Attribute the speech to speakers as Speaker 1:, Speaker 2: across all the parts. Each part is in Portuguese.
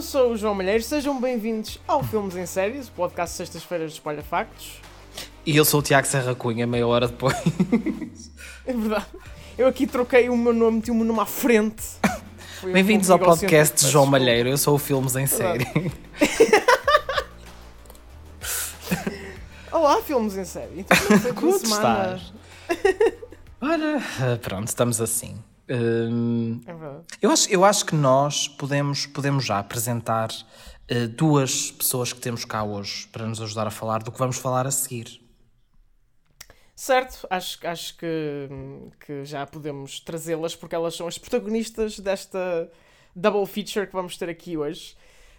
Speaker 1: Eu sou o João Malheiro, sejam bem-vindos ao Filmes em Séries, o podcast sextas-feiras de Espalha Factos.
Speaker 2: E eu sou o Tiago Serra Cunha, meia hora depois.
Speaker 1: É verdade. Eu aqui troquei o meu nome, meu nome à frente.
Speaker 2: Bem-vindos ao podcast de João Malheiro, eu sou o Filmes em Série.
Speaker 1: Olá, Filmes em Série. Então, como
Speaker 2: Como
Speaker 1: semana?
Speaker 2: estás? Ora, pronto, estamos assim. Hum,
Speaker 1: É verdade.
Speaker 2: eu, acho, eu acho que nós podemos, podemos já apresentar ah, duas pessoas que temos cá hoje para nos ajudar a falar do que vamos falar a seguir.
Speaker 1: Certo, acho, acho que, que já podemos trazê-las porque elas são as protagonistas desta double feature que vamos ter aqui hoje.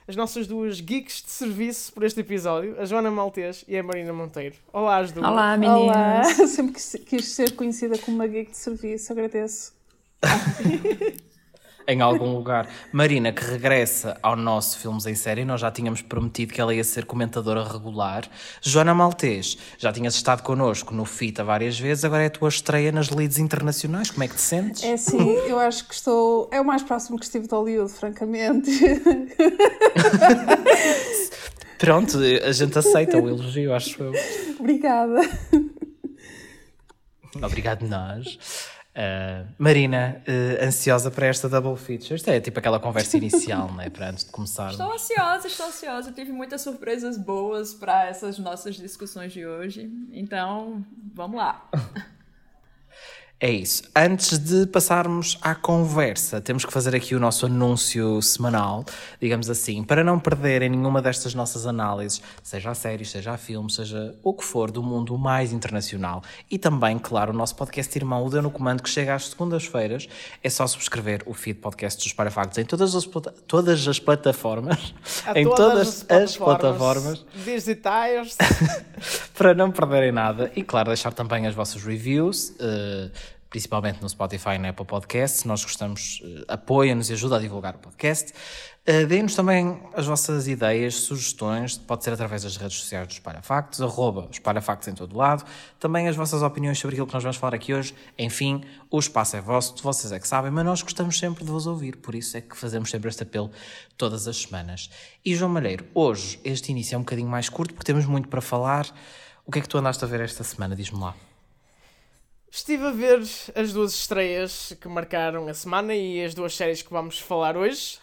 Speaker 1: As nossas duas geeks de serviço por este episódio, a Joana Maltês e a Marina Monteiro. Olá, as duas.
Speaker 3: Olá, meninas.
Speaker 4: Olá, sempre quis, quis ser conhecida como uma geek de serviço, agradeço.
Speaker 2: Em algum lugar. Marina, que regressa ao nosso Filmes em Série, nós já tínhamos prometido que ela ia ser comentadora regular. Joana Maltês, já tinhas estado connosco no FITA várias vezes, agora é a tua estreia nas leads internacionais. Como é que te sentes?
Speaker 4: É assim, eu acho que estou. É o mais próximo que estive de Hollywood, francamente.
Speaker 2: Pronto, a gente aceita o elogio, acho eu.
Speaker 4: Obrigada.
Speaker 2: Obrigado, nós. Uh, Marina, uh, ansiosa para esta double feature? Isto é tipo aquela conversa inicial, né? Para antes de começar.
Speaker 3: Estou ansiosa, estou ansiosa. Tive muitas surpresas boas para essas nossas discussões de hoje. Então, vamos lá.
Speaker 2: É isso. Antes de passarmos à conversa, temos que fazer aqui o nosso anúncio semanal, digamos assim, para não perderem nenhuma destas nossas análises, seja a séries, seja a filmes, seja o que for do mundo mais internacional. E também, claro, o nosso podcast irmão, o Deu no Comando, que chega às segundas-feiras. É só subscrever o feed podcast dos Parafactos em todas as, todas as plataformas.
Speaker 1: A
Speaker 2: em todas as plataformas
Speaker 1: digitais.
Speaker 2: para não perderem nada e, claro, deixar também as vossas reviews, eh, principalmente no Spotify e na Apple Podcasts. Nós gostamos, uh, apoia-nos e ajuda a divulgar o podcast. Uh, Deem-nos também as vossas ideias, sugestões, pode ser através das redes sociais dos Parafactos, arroba os Parafactos em todo lado. Também as vossas opiniões sobre aquilo que nós vamos falar aqui hoje. Enfim, o espaço é vosso, vocês é que sabem, mas nós gostamos sempre de vos ouvir, por isso é que fazemos sempre este apelo todas as semanas. E João Malheiro, hoje este início é um bocadinho mais curto porque temos muito para falar. O que é que tu andaste a ver esta semana? Diz-me lá.
Speaker 1: Estive a ver as duas estreias que marcaram a semana e as duas séries que vamos falar hoje.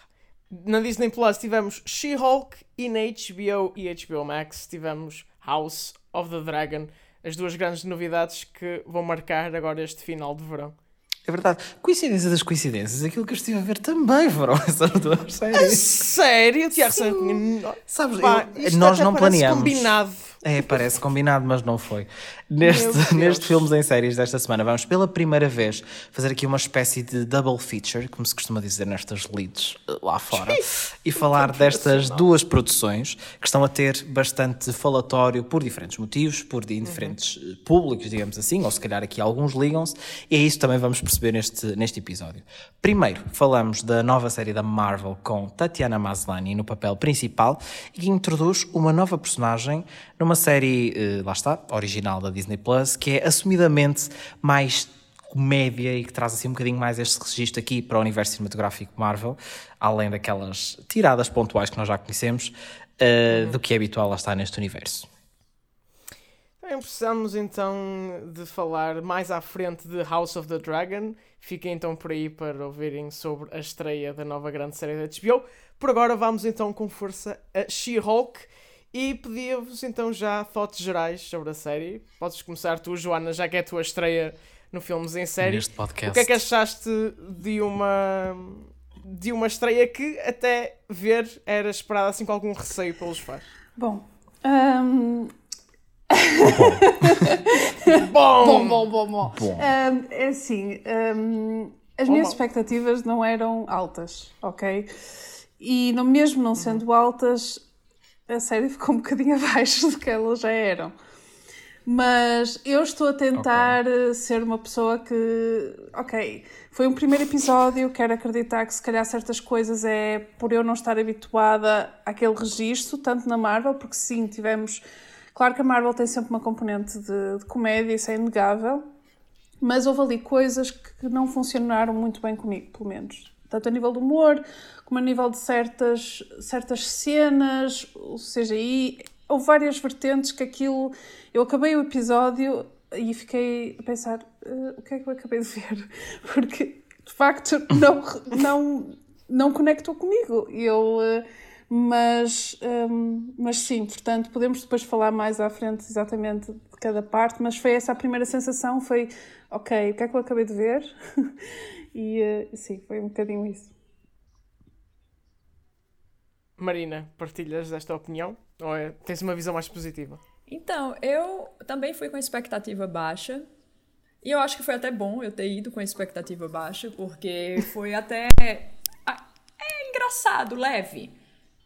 Speaker 1: Na Disney Plus tivemos She-Hulk e na HBO e HBO Max tivemos House of the Dragon, as duas grandes novidades que vão marcar agora este final de verão.
Speaker 2: É verdade. Coincidência das coincidências. Aquilo que eu estive a ver também foram essas duas séries.
Speaker 1: Sério, Tiago?
Speaker 2: Sabes,
Speaker 1: Pá,
Speaker 2: eu- nós não planeamos.
Speaker 1: combinado.
Speaker 2: É, parece combinado, mas não foi. Neste, neste Filmes em Séries desta semana, vamos pela primeira vez fazer aqui uma espécie de double feature, como se costuma dizer nestas leads eh, lá fora, e falar destas duas produções que estão a ter bastante falatório por diferentes motivos, por di- diferentes eh, públicos, digamos assim, ou se calhar aqui alguns ligam-se, e é isso também vamos perceber neste, neste episódio. Primeiro, falamos da nova série da Marvel com Tatiana Maslany no papel principal e que introduz uma nova personagem numa série, eh, lá está, original da Disney Plus, que é assumidamente mais comédia e que traz assim um bocadinho mais este registro aqui para o universo cinematográfico Marvel, além daquelas tiradas pontuais que nós já conhecemos, eh, do que é habitual lá está neste universo.
Speaker 1: Bem, precisamos então de falar mais à frente de House of the Dragon. Fiquem então por aí para ouvirem sobre a estreia da nova grande série da HBO. Por agora vamos então com força a She-Hulk e pedia-vos então já thoughts gerais sobre a série. Podes começar tu, Joana, já que é a tua estreia no Filmes em Série.
Speaker 2: Neste podcast.
Speaker 1: O que é que achaste de uma de uma estreia que até ver era esperada assim com algum receio pelos fãs?
Speaker 4: Bom. hum,
Speaker 1: Bom!
Speaker 4: bom, bom, bom, bom.
Speaker 2: Bom.
Speaker 4: Hum, é assim, hum, as
Speaker 1: Bom,
Speaker 4: minhas
Speaker 1: bom.
Speaker 4: expectativas não eram altas, ok? E no mesmo não sendo altas, a série ficou um bocadinho abaixo do que elas já eram. Mas eu estou a tentar eh, ser uma pessoa que, ok, foi um primeiro episódio, quero acreditar que se calhar certas coisas é por eu não estar habituada àquele registro, tanto na Marvel, porque sim, tivemos. Claro que a Marvel tem sempre uma componente de, de comédia, isso é inegável, mas houve ali coisas que não funcionaram muito bem comigo, pelo menos. Tanto a nível do humor, como a nível de certas, certas cenas, o CGI. Houve várias vertentes que aquilo. Eu acabei o episódio e fiquei a pensar: uh, o que é que eu acabei de ver? Porque de facto não, não, não conectou comigo. Eu. Uh, mas, um, mas sim, portanto, podemos depois falar mais à frente exatamente de cada parte, mas foi essa a primeira sensação, foi, ok, o que é que eu acabei de ver? e uh, sim, foi um bocadinho isso.
Speaker 1: Marina, partilhas desta opinião? Ou é, tens uma visão mais positiva?
Speaker 3: Então, eu também fui com expectativa baixa. E eu acho que foi até bom eu ter ido com expectativa baixa, porque foi até. É engraçado, leve.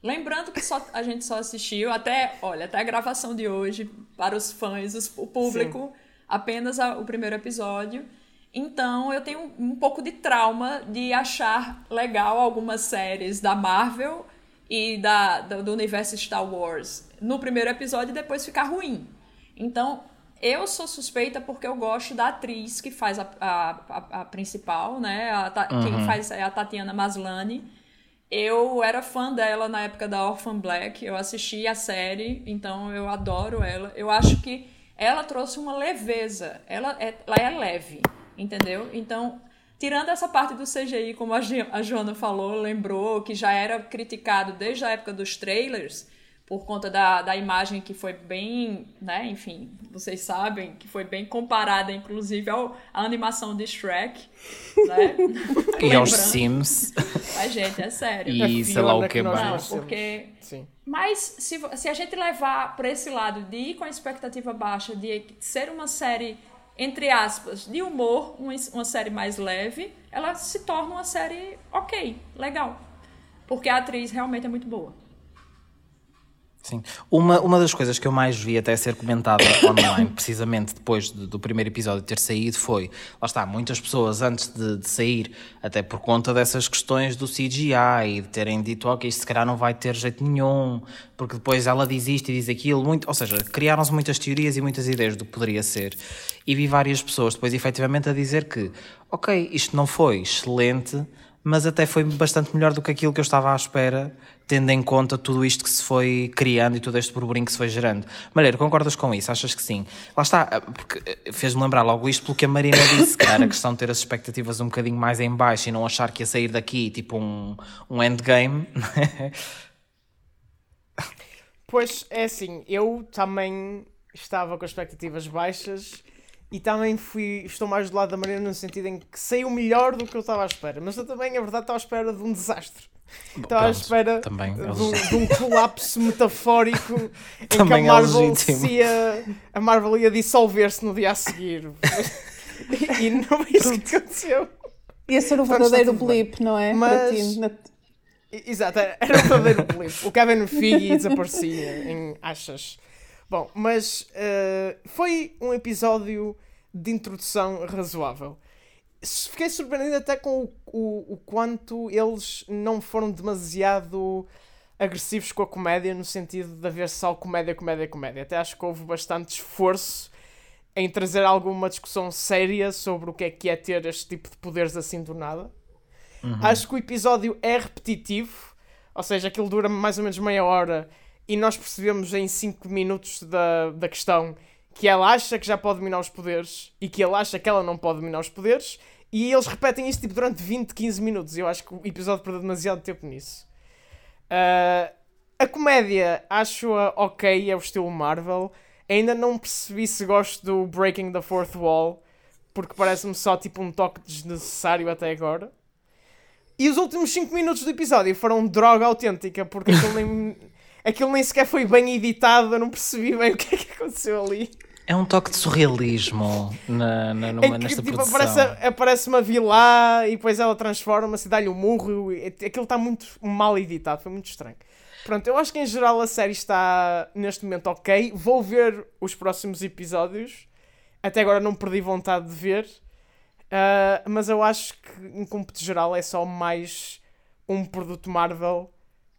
Speaker 3: Lembrando que só, a gente só assistiu até, olha, até a gravação de hoje, para os fãs, os, o público, Sim. apenas a, o primeiro episódio. Então eu tenho um, pouco de trauma de achar legal algumas séries da Marvel e da, do, universo Star Wars no primeiro episódio e depois ficar ruim. Então eu sou suspeita porque eu gosto da atriz que faz a, a, a, a principal, né? Uhum. Quem faz é a Tatiana Maslany eu era fã dela na época da Orphan Black, eu assisti a série, então eu adoro ela. Eu acho que ela trouxe uma leveza, ela é, ela é leve, entendeu? Então, tirando essa parte do CGI, como a, Joana falou, lembrou que já era criticado desde a época dos trailers, por conta da, da imagem que foi bem, né, enfim, vocês sabem, que foi bem comparada, inclusive, ao, à animação de Shrek, né?
Speaker 2: e aos Sims.
Speaker 3: A gente, é sério.
Speaker 2: E sei lá o que mais.
Speaker 3: Não, porque... Sim. Mas se, se a gente levar para esse lado de ir com a expectativa baixa, de ser uma série, entre aspas, de humor, uma, uma série mais leve, ela se torna uma série ok, legal. Porque a atriz realmente é muito boa.
Speaker 2: Sim. Uma, uma das coisas que eu mais vi até ser comentada online, precisamente depois de, do primeiro episódio ter saído, foi, lá está, muitas pessoas antes de, de, sair, até por conta dessas questões do CGI e de terem dito, ok, isto se calhar não vai ter jeito nenhum, porque depois ela diz isto e diz aquilo, muito, ou seja, criaram-se muitas teorias e muitas ideias do que poderia ser. E vi várias pessoas depois efetivamente a dizer que, ok, isto não foi excelente, mas até foi bastante melhor do que aquilo que eu estava à espera, tendo em conta tudo isto que se foi criando e todo este burburinho que se foi gerando. Malheiro, concordas com isso? Achas que sim? Lá está, eh, porque eh, fez-me lembrar logo isto pelo que a Marina disse, que era a questão de ter as expectativas um bocadinho mais em baixo e não achar que ia sair daqui tipo um, um endgame.
Speaker 1: pois é assim, eu também estava com expectativas baixas e também fui, estou mais do lado da Marina no sentido em que saiu melhor do que eu estava à espera. Mas eu também, a verdade, estava à espera de um desastre. Bom, estava à espera também, de, um, de, um, colapso metafórico em que a é Marvel, é ia, a Marvel ia dissolver-se no dia a seguir. e, não é isso que aconteceu.
Speaker 4: Ia ser o verdadeiro blip, não é?
Speaker 1: Mas... Exato, era o verdadeiro blip. O Kevin Feige desaparecia em achas. Bom, mas uh, foi um episódio de introdução razoável. Fiquei surpreendido até com o, o, o quanto eles não foram demasiado agressivos com a comédia, no sentido de haver só comédia, comédia, comédia. Até acho que houve bastante esforço em trazer alguma discussão séria sobre o que é que é ter este tipo de poderes assim do nada. Uhum. Acho que o episódio é repetitivo, ou seja, aquilo dura mais ou menos meia hora e nós percebemos em 5 minutos da, da questão que ela acha que já pode dominar os poderes e que ele acha que ela não pode dominar os poderes e eles repetem isso tipo, durante 20, 15 minutos. Eu acho que o episódio perdeu demasiado tempo nisso. Uh, a comédia acho-a ok, é o estilo Marvel. Ainda não percebi se gosto do Breaking the Fourth Wall, porque parece-me só tipo um toque desnecessário até agora. E os últimos 5 minutos do episódio foram droga autêntica, porque aquilo nem, aquilo nem sequer foi bem editado, eu não percebi bem o que é que aconteceu ali.
Speaker 2: É um toque de surrealismo na, na, numa, é que, nesta tipo, produção.
Speaker 1: Aparece, aparece uma vilã e depois ela transforma-se e dá-lhe um murro. Aquilo está muito mal editado, foi muito estranho. Pronto, eu acho que em geral a série está neste momento ok. Vou ver os próximos episódios. Até agora não perdi vontade de ver. Uh, mas eu acho que, em cômputo geral, é só mais um produto Marvel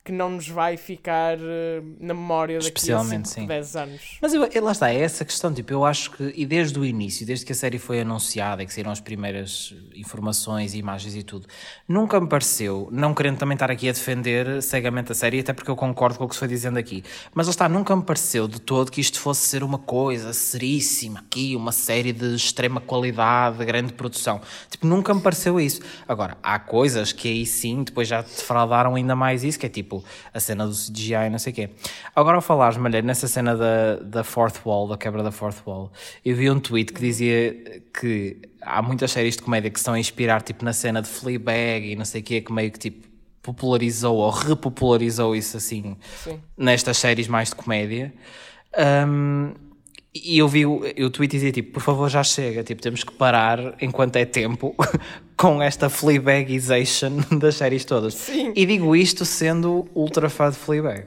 Speaker 1: que não nos vai ficar uh, na memória daqui a 5,
Speaker 2: sim.
Speaker 1: 10 anos.
Speaker 2: Mas eu, lá está, é essa questão, tipo, eu acho que, e desde o início, desde que a série foi anunciada e que saíram as primeiras informações e imagens e tudo, nunca me pareceu, não querendo também estar aqui a defender cegamente a série, até porque eu concordo com o que se foi dizendo aqui, mas lá está, nunca me pareceu de todo que isto fosse ser uma coisa seríssima aqui, uma série de extrema qualidade, de grande produção. Tipo, nunca me pareceu isso. Agora, há coisas que aí sim, depois já defraudaram ainda mais isso, que é tipo, a cena do CGI e não sei o quê. Agora, ao falares, Malheiro, nessa cena da, da fourth wall, da quebra da fourth wall, eu vi um tweet que dizia que há muitas séries de comédia que estão a inspirar, tipo, na cena de Fleabag e não sei o quê, que meio que, tipo, popularizou ou repopularizou isso, assim,
Speaker 1: Sim.
Speaker 2: nestas séries mais de comédia. Um, e eu vi o, o tweet dizia tipo, por favor já chega, tipo, temos que parar enquanto é tempo com esta Fleabagization das séries todas.
Speaker 1: Sim.
Speaker 2: E digo isto sendo ultra fã de Fleabag.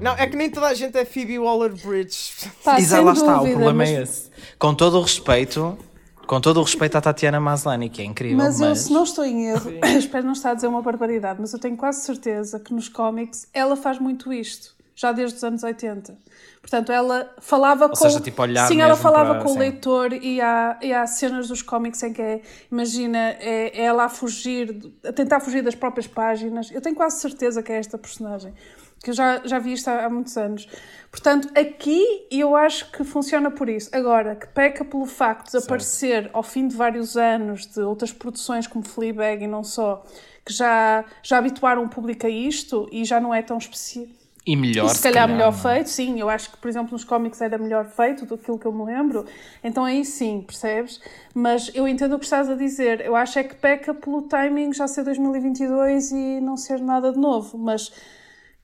Speaker 1: Não, é que nem toda a gente é Phoebe Waller-Bridge.
Speaker 2: Exato,
Speaker 4: sem
Speaker 2: lá está, o problema
Speaker 4: mas,
Speaker 2: é esse. Com todo o respeito, com todo o respeito à Tatiana Maslany, que é incrível,
Speaker 4: Mas
Speaker 2: mas...
Speaker 4: eu, se não estou em erro, espero não estar a dizer uma barbaridade, mas eu tenho quase certeza que nos cómics ela faz muito isto, já desde os anos 80. Portanto, ela falava com.
Speaker 2: seja, tipo, olhar
Speaker 4: sim, ela falava
Speaker 2: para-
Speaker 4: com o
Speaker 2: sim.
Speaker 4: leitor e há, e há cenas dos cómics em que é, imagina, é, é ela a fugir, a tentar fugir das próprias páginas. Eu tenho quase certeza que é esta personagem, que eu já, já vi isto há, há muitos anos. Portanto, aqui eu acho que funciona por isso. Agora, que peca pelo facto de aparecer ao fim de vários anos de outras produções como Fleabag e não só, que já, já habituaram o público a isto e já não é tão específico.
Speaker 2: E melhor,
Speaker 4: E se calhar melhor
Speaker 2: não é?
Speaker 4: feito, sim. Eu acho que, por exemplo, nos cómics era melhor feito do que aquilo que eu me lembro. Então aí sim, percebes? Mas eu entendo o que estás a dizer. Eu acho é que peca pelo timing já ser 2022 e não ser nada de novo. Mas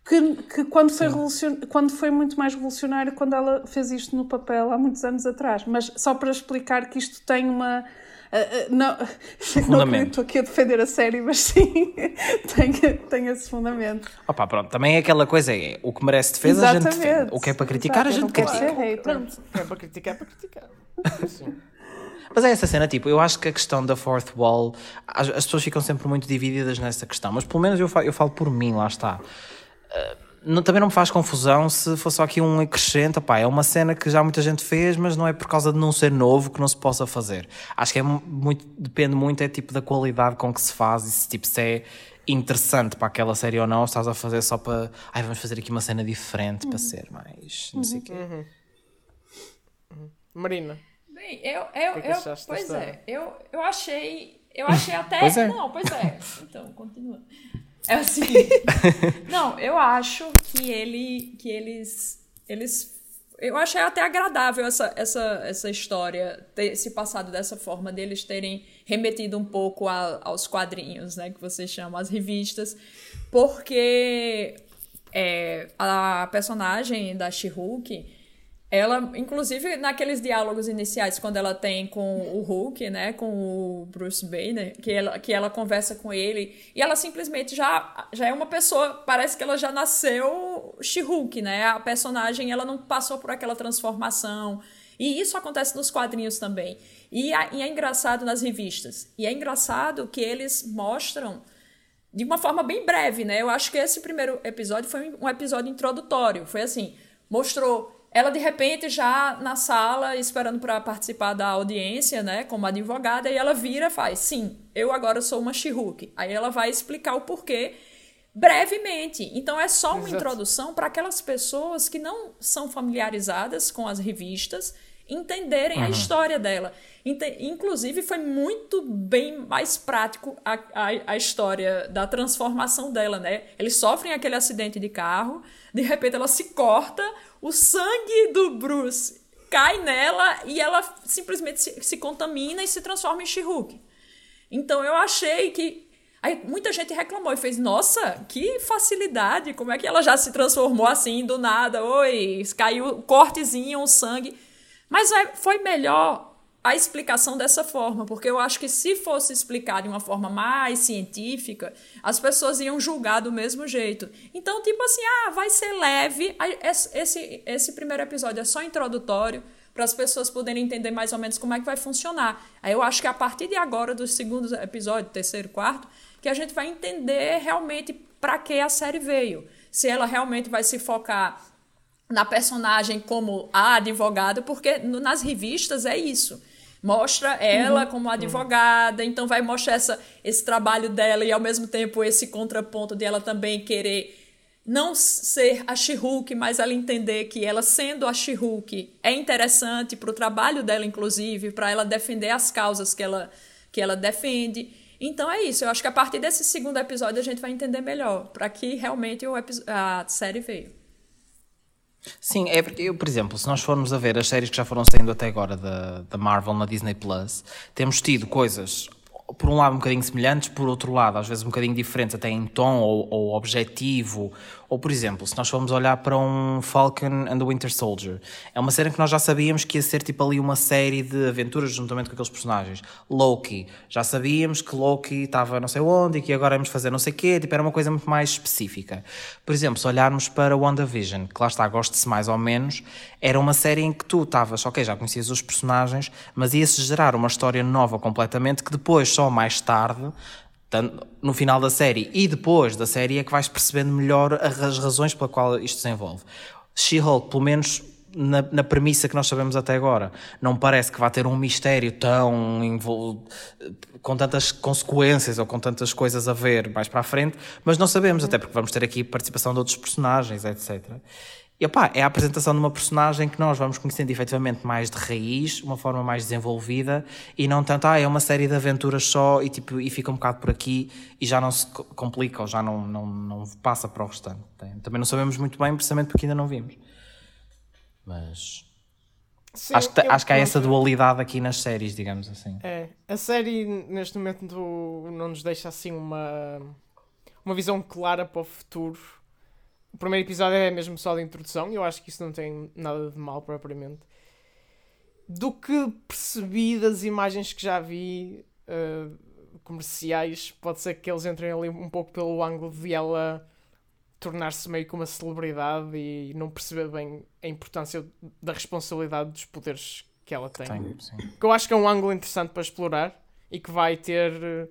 Speaker 4: que, que quando, foi quando foi muito mais revolucionário quando ela fez isto no papel há muitos anos atrás. Mas só para explicar que isto tem uma. Ah, ah, não, não
Speaker 2: Fundamento.
Speaker 4: acredito estou aqui a defender a série, mas sim, tem, tem esse fundamento.
Speaker 2: Opa, pronto, também é aquela coisa, é o que merece defesa a gente defende.
Speaker 4: Exatamente.
Speaker 2: O que é para criticar a
Speaker 4: Exato, eu
Speaker 2: gente
Speaker 4: não
Speaker 2: critica.
Speaker 4: ser hater.
Speaker 1: Pronto, é para criticar, é para criticar. Sim.
Speaker 2: Mas é essa cena, tipo, eu acho que a questão da fourth wall, as, as pessoas ficam sempre muito divididas nessa questão, mas pelo menos eu falo, eu falo por mim, lá está. Uh, não- também não me faz confusão se fosse só aqui um acrescento, pá, é uma cena que já muita gente fez, mas não é por causa de não ser novo que não se possa fazer. Acho que é mu- muito, depende muito é tipo da qualidade com que se faz e se tipo se é interessante para aquela série ou não, estás a fazer só para, ai, vamos fazer aqui uma cena diferente para ser mais, não sei o quê.
Speaker 1: Marina.
Speaker 3: Bem, eu, eu,
Speaker 1: que é que
Speaker 3: eu pois é, eu, eu achei, eu achei até,
Speaker 2: Pois é.
Speaker 3: não, pois é, então, continua. É assim, não, eu acho que ele, que eles, eles, eu achei até agradável essa, essa, essa história ter se passado dessa forma, deles terem remetido um pouco a- aos quadrinhos, né, que vocês chamam, as revistas, porque é, a personagem da She-Hulk, ela, inclusive, naqueles diálogos iniciais, quando ela tem com o Hulk, né, com o Bruce Banner, que ela, que ela conversa com ele, e ela simplesmente já, já é uma pessoa, parece que ela já nasceu She-Hulk, né, a personagem, ela não passou por aquela transformação, e isso acontece nos quadrinhos também, e, a- e é engraçado nas revistas, e é engraçado que eles mostram de uma forma bem breve, né? Eu acho que esse primeiro episódio foi um episódio introdutório. Foi assim, mostrou ela de repente já na sala esperando para participar da audiência, né, como advogada, e ela vira e faz: "Sim, eu agora sou uma She-Hulk". Aí ela vai explicar o porquê brevemente. Então é só uma
Speaker 1: Exato.
Speaker 3: introdução para aquelas pessoas que não são familiarizadas com as revistas entenderem a história dela. Inclusive, foi muito bem mais prático a, a, a história da transformação dela, né? Eles sofrem aquele acidente de carro, de repente ela se corta, o sangue do Bruce cai nela e ela simplesmente se, se contamina e se transforma em She-Hulk. Então eu achei que. Aí muita gente reclamou e fez, nossa, que facilidade, como é que ela já se transformou assim do nada? Oi, caiu um cortezinho, um sangue. Mas foi melhor a explicação dessa forma, porque eu acho que se fosse explicado de uma forma mais científica, as pessoas iam julgar do mesmo jeito. Então, tipo assim, ah, vai ser leve. Esse, esse primeiro episódio é só introdutório para as pessoas poderem entender mais ou menos como é que vai funcionar. Aí eu acho que a partir de agora, dos segundos episódios, terceiro, quarto, que a gente vai entender realmente para que a série veio. Se ela realmente vai se focar na personagem como a advogada, porque nas revistas é isso. Mostra ela uhum. como advogada, então vai mostrar essa, esse trabalho dela e ao mesmo tempo esse contraponto de ela também querer não ser a She-Hulk, mas ela entender que ela sendo a She-Hulk é interessante para o trabalho dela, inclusive, para ela defender as causas que ela, que ela defende. Então é isso. Eu acho que a partir desse segundo episódio a gente vai entender melhor para que realmente o a série veio.
Speaker 2: Sim, é porque, eu, por exemplo, se nós formos a ver as séries que já foram saindo até agora da, da Marvel na Disney Plus, temos tido coisas, por um lado, um bocadinho semelhantes, por outro lado, às vezes um bocadinho diferentes, até em tom ou, ou objetivo ou, por exemplo, se nós formos olhar para um Falcon and the Winter Soldier, é uma série que nós já sabíamos que ia ser tipo ali uma série de aventuras juntamente com aqueles personagens. Loki, já sabíamos que Loki estava não sei onde e que agora íamos fazer não sei o quê, tipo, era uma coisa muito mais específica. Por exemplo, se olharmos para WandaVision, que lá está, goste-se mais ou menos, era uma série em que tu estavas, ok, já conhecias os personagens, mas ia-se gerar uma história nova completamente que depois, só mais tarde, no final da série e depois da série é que vais percebendo melhor as razões pela qual isto se desenvolve. She-Hulk, pelo menos na, na, premissa que nós sabemos até agora, não parece que vá ter um mistério tão com tantas consequências ou com tantas coisas a ver mais para a frente, mas não sabemos, até porque vamos ter aqui participação de outros personagens, etc. E opá, é a apresentação de uma personagem que nós vamos conhecendo efetivamente mais de raiz, uma forma mais desenvolvida e não tanto, ah, é uma série de aventuras só e, tipo, e fica um bocado por aqui e já não se complica ou já não, não, não passa para o restante. Também não sabemos muito bem, precisamente porque ainda não vimos. Mas. Sim, acho, que, acho que há essa dualidade aqui nas séries, digamos assim.
Speaker 1: É, a série neste momento não nos deixa assim uma, uma visão clara para o futuro o primeiro episódio é mesmo só de introdução e eu acho que isso não tem nada de mal propriamente. Do que percebi das imagens que já vi uh, comerciais, pode ser que eles entrem ali um pouco pelo ângulo de ela tornar-se meio que uma celebridade e não perceber bem a importância da responsabilidade dos poderes que ela tem. tem que eu acho que é um ângulo interessante para explorar e que vai ter uh,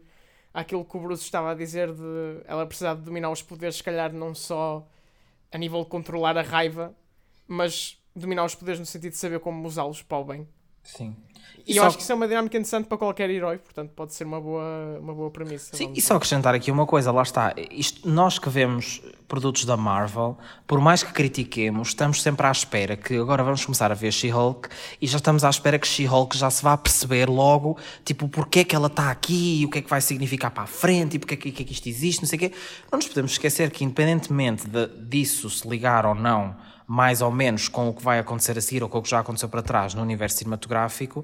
Speaker 1: aquilo que o Bruce estava a dizer de ela precisar de dominar os poderes, se calhar não só a nível de controlar a raiva, mas dominar os poderes no sentido de saber como usá-los para o bem.
Speaker 2: Sim.
Speaker 1: E, e eu acho que isso é uma dinâmica interessante para qualquer herói, portanto pode ser uma boa, uma boa premissa.
Speaker 2: Sim, e só acrescentar aqui uma coisa, lá está. Isto, nós que vemos produtos da Marvel, por mais que critiquemos, estamos sempre à espera que agora vamos começar a ver She-Hulk e já estamos à espera que She-Hulk já se vá perceber logo, tipo, porque é que ela está aqui e o que é que vai significar para a frente e porque é que, que, é que isto existe, não sei o quê. Não nos podemos esquecer que, independentemente de, disso se ligar ou não mais ou menos com o que vai acontecer a seguir ou com o que já aconteceu para trás no universo cinematográfico.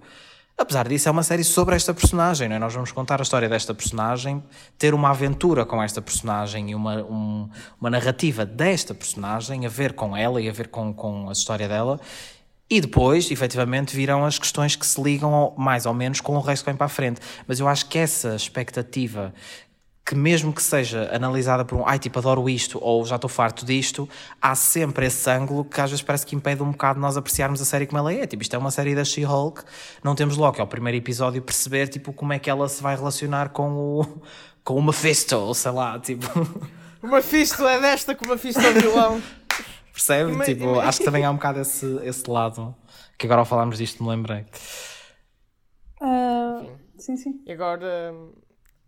Speaker 2: Apesar disso, é uma série sobre esta personagem, não é? Nós vamos contar a história desta personagem, ter uma aventura com esta personagem e uma, um, uma narrativa desta personagem, a ver com ela e a ver com, com a história dela. E depois, efetivamente, virão as questões que se ligam mais ou menos com o resto que vem para a frente. Mas eu acho que essa expectativa que mesmo que seja analisada por um, ai, tipo, adoro isto, ou já estou farto disto, há sempre esse ângulo que às vezes parece que impede um bocado nós apreciarmos a série como ela é. Tipo, isto é uma série da She-Hulk, não temos logo, é o primeiro episódio, perceber, tipo, como é que ela se vai relacionar com o, com o Mephisto, ou sei lá, tipo...
Speaker 1: O Mephisto é desta que o Mephisto é vilão.
Speaker 2: Percebe? tipo, acho que também há um bocado esse, esse lado, que agora ao falarmos disto me lembrei.
Speaker 4: Uh, sim, sim.
Speaker 1: E agora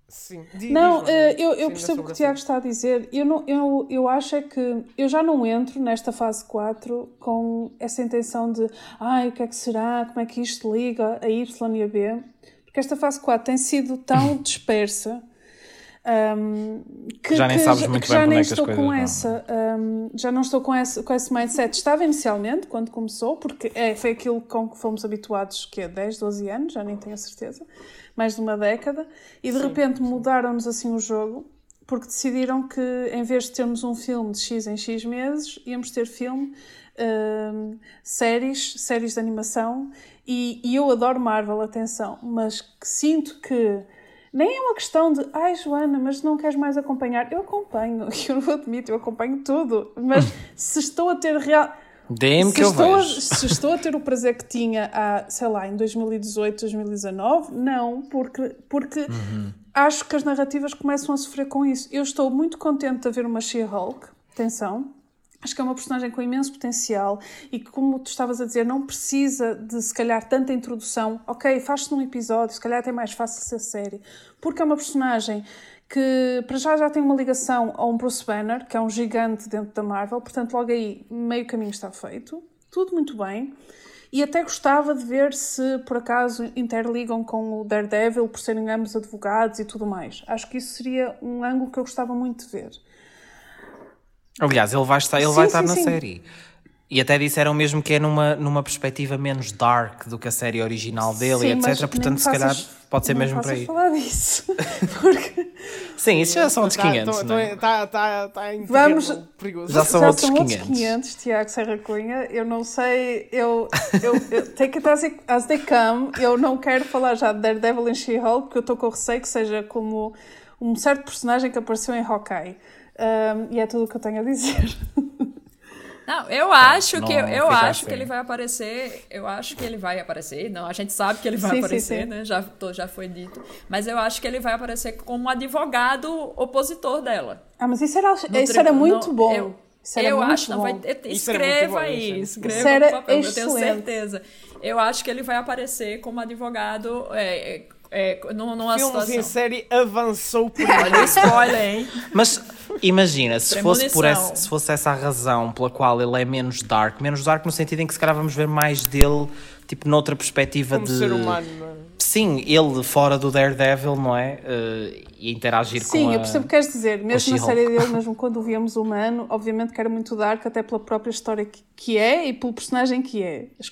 Speaker 1: Sim.
Speaker 4: Diz, não, diz, uh, eu, eu percebo o que o Tiago está a dizer. Eu, não, eu, eu acho é que eu já não entro nesta fase 4 com essa intenção de ai, o que é que será, como é que isto liga a Y e a B, porque esta fase 4 tem sido tão dispersa. Um, que,
Speaker 2: já nem sabes
Speaker 4: que,
Speaker 2: muito
Speaker 4: que
Speaker 2: bem
Speaker 4: já nem
Speaker 2: é
Speaker 4: estou
Speaker 2: com
Speaker 4: essa um, já não estou com esse, com esse mindset. Estava inicialmente quando começou porque é, foi aquilo com que fomos habituados que é 10, 12 anos, já nem tenho a certeza mais de uma década, e de sim, repente mudaram-nos assim o jogo, porque decidiram que em vez de termos um filme de X em X meses, íamos ter filme, uh, séries, séries de animação, e, e, eu adoro Marvel, atenção, mas que sinto que nem é uma questão de ai Joana, mas não queres mais acompanhar? Eu acompanho, eu não admito, eu acompanho tudo, mas se estou a ter real
Speaker 2: Dê-me que
Speaker 4: se
Speaker 2: eu
Speaker 4: estou, a,
Speaker 2: vejo.
Speaker 4: se estou a ter o prazer que tinha há, sei lá, em 2018, 2019, não, porque, porque
Speaker 2: Uhum.
Speaker 4: acho que as narrativas começam a sofrer com isso. Eu estou muito contente de haver uma She-Hulk, atenção. Acho que é uma personagem com imenso potencial e que, como tu estavas a dizer, não precisa de, se calhar, tanta introdução. Ok, faz-se num episódio, se calhar até é mais fácil ser série. Porque é uma personagem que, para já, já tem uma ligação a um Bruce Banner, que é um gigante dentro da Marvel. Portanto, logo aí, meio caminho está feito. Tudo muito bem. E até gostava de ver se, por acaso, interligam com o Daredevil, por serem ambos advogados e tudo mais. Acho que isso seria um ângulo que eu gostava muito de ver.
Speaker 2: Aliás, ele vai estar, ele
Speaker 4: Sim,
Speaker 2: vai estar
Speaker 4: sim,
Speaker 2: na
Speaker 4: sim.
Speaker 2: série. E até disseram mesmo que é numa, numa perspectiva menos dark do que a série original dele,
Speaker 4: Sim,
Speaker 2: e etc. Portanto, se calhar
Speaker 4: faças-
Speaker 2: pode ser mesmo para aí.
Speaker 4: falar disso. Porque
Speaker 2: Sim, isso já são outros
Speaker 1: Tá-
Speaker 2: 500,
Speaker 1: tô-
Speaker 2: não é?
Speaker 1: Tá, tá, tá
Speaker 4: Vamos-
Speaker 1: perigoso.
Speaker 2: Já são
Speaker 4: já
Speaker 2: outros
Speaker 4: são outros
Speaker 2: 500.
Speaker 4: 500, Tiago Serra Cunha. Eu não sei, eu, eu, eu take it as, it as they come. Eu não quero falar já de Daredevil em She-Hulk, porque eu estou com receio que seja como um certo personagem que apareceu em Hawkeye. Um, e é tudo o que eu tenho a dizer.
Speaker 3: Não, eu acho
Speaker 2: não
Speaker 3: que eu, eu acho
Speaker 2: assim.
Speaker 3: que ele vai aparecer. Eu acho que ele vai aparecer. Não, a gente sabe que ele vai
Speaker 4: Sim, sim,
Speaker 3: aparecer,
Speaker 4: sim.
Speaker 3: né? Já, tô- já foi dito. Mas eu acho que ele vai aparecer como advogado opositor dela.
Speaker 4: Ah, mas isso era, isso era muito bom.
Speaker 3: Eu,
Speaker 4: isso era
Speaker 3: eu
Speaker 4: muito
Speaker 3: acho, não
Speaker 4: bom.
Speaker 3: vai.
Speaker 1: Isso era muito
Speaker 3: Escreva
Speaker 1: bom,
Speaker 3: aí,
Speaker 1: era-
Speaker 3: escreva no papel, eu tenho
Speaker 4: excelente.
Speaker 3: certeza. Eu acho que ele vai aparecer como advogado é, é, é, num- numa
Speaker 1: Filmes
Speaker 3: situação.
Speaker 1: em série avançou por
Speaker 3: Olha spoiler, hein?
Speaker 2: Mas imagina, se fosse, por essa, se fosse essa a razão pela qual ele é menos dark, menos dark no sentido em que se calhar vamos ver mais dele, tipo, noutra perspectiva
Speaker 1: como
Speaker 2: de.
Speaker 1: ser humano. não é?
Speaker 2: Sim, ele fora do Daredevil, não é? Eh, e interagir com
Speaker 4: Sim, eu percebo o que queres dizer. Mesmo na série dele, mesmo quando o víamos humano, obviamente que era muito dark, até pela própria história que, que é e pelo personagem que é. As...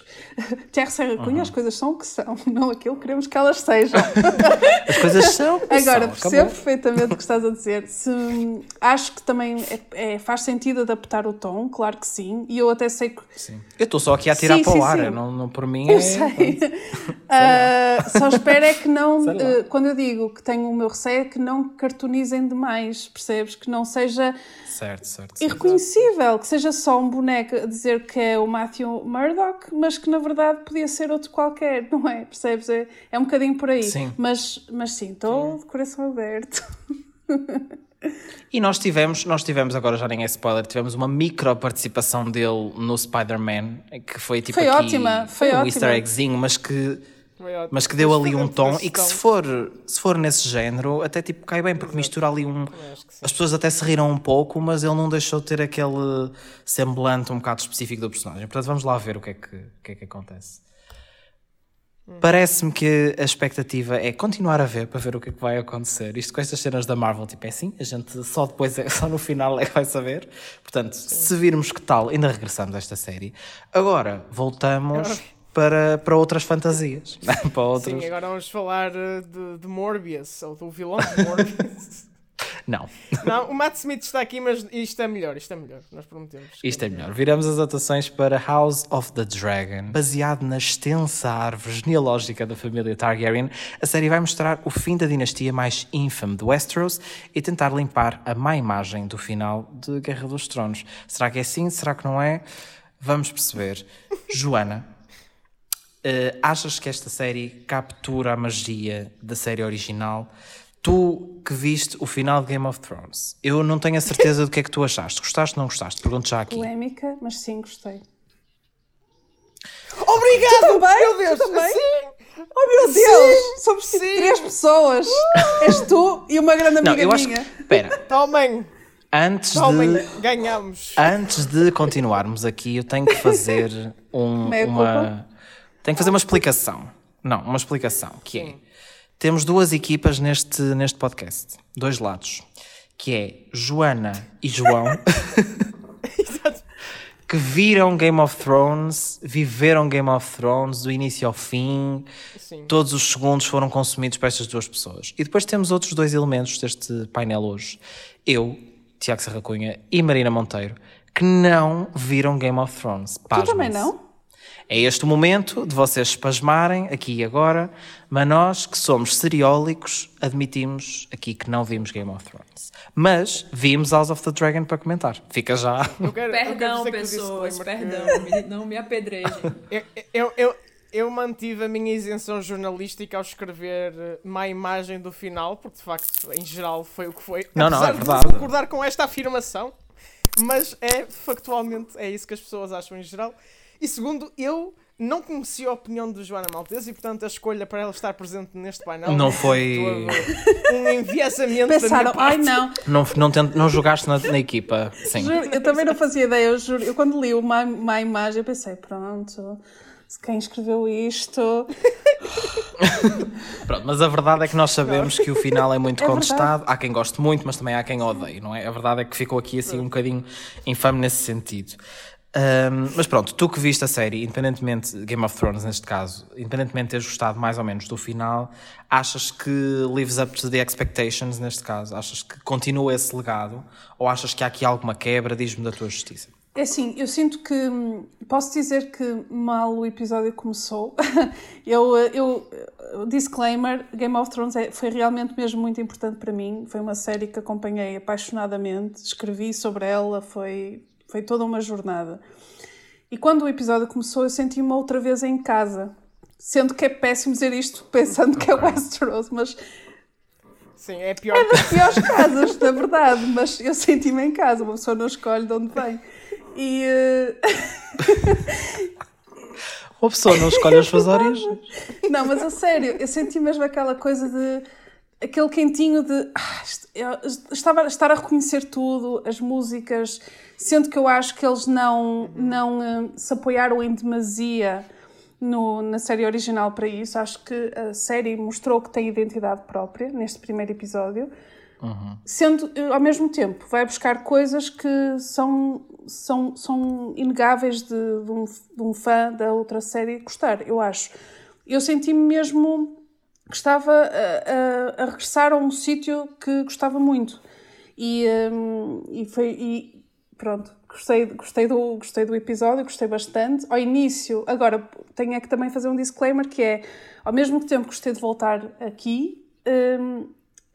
Speaker 4: Tiago Serra Cunha, as coisas são o que são, não aquilo que queremos que elas sejam.
Speaker 2: As coisas são. o que
Speaker 4: Agora,
Speaker 2: são,
Speaker 4: percebo
Speaker 2: acabou.
Speaker 4: perfeitamente o que estás a dizer. Se, acho que também é, é- faz sentido adaptar o tom, claro que sim. E eu até sei que.
Speaker 2: Sim. Eu estou só aqui a tirar
Speaker 4: Sim,
Speaker 2: para
Speaker 4: sim,
Speaker 2: o ar,
Speaker 4: sim.
Speaker 2: eu não, não, por mim
Speaker 4: Eu
Speaker 2: é.
Speaker 4: sei. Ah, só espero é que não. Eh, quando eu digo que tenho o meu receio, é que não cartoonizem demais, percebes? Que não seja
Speaker 2: Certo, certo. certo.
Speaker 4: irreconhecível, que seja só um boneco a dizer que é o Matthew Murdoch, mas que na verdade podia ser outro qualquer, não é? Percebes? É, é um bocadinho por aí.
Speaker 2: Sim.
Speaker 4: Mas, mas sim, estou de coração aberto.
Speaker 2: E nós tivemos, nós tivemos, agora já nem é spoiler, tivemos uma micro participação dele no Spider-Man, que foi tipo
Speaker 4: Foi
Speaker 2: aqui,
Speaker 4: ótima, foi
Speaker 2: um
Speaker 4: ótima.
Speaker 2: easter eggzinho, mas que, mas que deu ali um tom e que se for, se for nesse género, até tipo cai bem, porque mistura ali um... As pessoas até se riram um pouco, mas ele não deixou de ter aquele semblante um bocado específico do personagem. Portanto, vamos lá ver o que é que, o que, é que acontece. Parece-me que a expectativa é continuar a ver para ver o que é que vai acontecer. Isto com estas cenas da Marvel, tipo, é assim, a gente só depois, é, só no final é que vai saber. Portanto, se virmos que tal, ainda regressamos a esta série. Agora, voltamos para, para outras fantasias. para outros...
Speaker 1: Sim, agora vamos falar eh, de, de Morbius, ou do vilão de Morbius.
Speaker 2: Não.
Speaker 1: não, o Matt Smith está aqui, mas isto é melhor, isto é melhor, nós prometemos.
Speaker 2: Isto é melhor. Viramos as atuações para House of the Dragon. Baseado na extensa árvore genealógica da família Targaryen, a série vai mostrar o fim da dinastia mais ínfame de Westeros e tentar limpar a má imagem do final de Guerra dos Tronos. Será que é assim? Será que não é? Vamos perceber. Joana, eh, achas que esta série captura a magia da série original? Tu que viste o final de Game of Thrones, eu não tenho a certeza do que é que tu achaste. Gostaste ou não gostaste? Pergunto já aqui.
Speaker 4: Polémica, mas sim, gostei.
Speaker 1: Obrigado!
Speaker 4: também?
Speaker 1: Meu Deus!
Speaker 4: Tu também?
Speaker 1: Sim!
Speaker 4: Oh meu Deus! Somos tipo
Speaker 1: sim.
Speaker 4: três pessoas. És tu e uma grande amiga
Speaker 2: Não, eu acho
Speaker 4: minha.
Speaker 2: que. Espera,
Speaker 1: Tomem!
Speaker 2: antes
Speaker 1: Tomem!
Speaker 2: de.
Speaker 1: Ganhamos!
Speaker 2: Antes de continuarmos aqui, eu tenho que fazer um, uma. Tenho que fazer uma explicação. Não, uma explicação. Que é. Temos duas equipas neste, neste podcast. Dois lados. Que é Joana e João. que viram Game of Thrones, viveram Game of Thrones do início ao fim.
Speaker 1: Sim.
Speaker 2: Todos os segundos foram consumidos por estas duas pessoas. E depois temos outros dois elementos deste painel hoje. Eu, Tiago Serra Cunha e Marina Monteiro, que não viram Game of Thrones.
Speaker 4: Tu também
Speaker 2: Pasmem-se.
Speaker 4: não?
Speaker 2: É este o momento de vocês espasmarem aqui e agora, mas nós que somos seriólicos admitimos aqui que não vimos Game of Thrones. Mas vimos House of the Dragon para comentar. Fica já.
Speaker 1: Eu quero, eu quero
Speaker 3: Perdão,
Speaker 1: dizer que o
Speaker 3: pessoas, perdão, me- não me apedrejem.
Speaker 1: Eu, eu, eu, eu mantive a minha isenção jornalística ao escrever eh, má imagem do final, porque de facto, em geral, foi o que foi.
Speaker 2: Não, não, é
Speaker 1: de
Speaker 2: verdade.
Speaker 1: concordar com esta afirmação, mas é factualmente é isso que as pessoas acham em geral. E segundo, eu não conheci a opinião de Joana Maltese e, portanto, a escolha para ela estar presente neste painel
Speaker 2: Não foi-
Speaker 1: todo um enviesamento da
Speaker 4: Pensaram,
Speaker 1: minha
Speaker 4: ai não,
Speaker 2: Não, não, tent- não jogaste na, na equipa. Sim.
Speaker 4: Juro, eu também não fazia ideia, eu juro. Eu quando li uma, uma imagem, eu pensei, pronto, se quem escreveu isto.
Speaker 2: Pronto, mas a verdade é que nós sabemos que o final é muito
Speaker 4: É
Speaker 2: contestado. Há quem goste muito, mas também há quem odeie, não é? A verdade é que ficou aqui assim um bocadinho infame nesse sentido. Ahm, mas pronto, tu que viste a série, independentemente, Game of Thrones neste caso, independentemente de teres gostado mais ou menos do final, achas que lives up to the expectations neste caso? Achas que continua esse legado? Ou achas que há aqui alguma quebra? Diz-me da tua justiça.
Speaker 4: É assim, eu sinto que. Posso dizer que mal o episódio começou. eu, eu. Disclaimer: Game of Thrones é- foi realmente mesmo muito importante para mim. Foi uma série que acompanhei apaixonadamente, escrevi sobre ela, foi, foi toda uma jornada. E quando o episódio começou, eu senti-me outra vez em casa. Sendo que é péssimo dizer isto pensando que é Westeros, mas
Speaker 1: Sim, é pior
Speaker 4: é das piores casas, na verdade, mas eu senti-me em casa, uma pessoa não escolhe de onde vem. E
Speaker 2: Uma pessoa não escolhe as suas origens.
Speaker 4: não, mas a sério, eu senti mesmo aquela coisa de aquele quentinho de ah, estava estar a reconhecer tudo, as músicas, sendo que eu acho que eles não, não eh, se apoiaram em demasia no, na série original para isso. Acho que a série mostrou que tem identidade própria neste primeiro episódio. sendo eh, ao mesmo tempo vai buscar coisas que são são, são inegáveis de, de, um, de um fã da outra série gostar, eu acho. Eu senti-me mesmo que estava a, a, a regressar a um sítio que gostava muito. E, hum, e foi. E, pronto, gostei, gostei, do, gostei do episódio, gostei bastante. Ao início, agora tenho é que também fazer um disclaimer que é, ao mesmo tempo que gostei de voltar aqui, hum,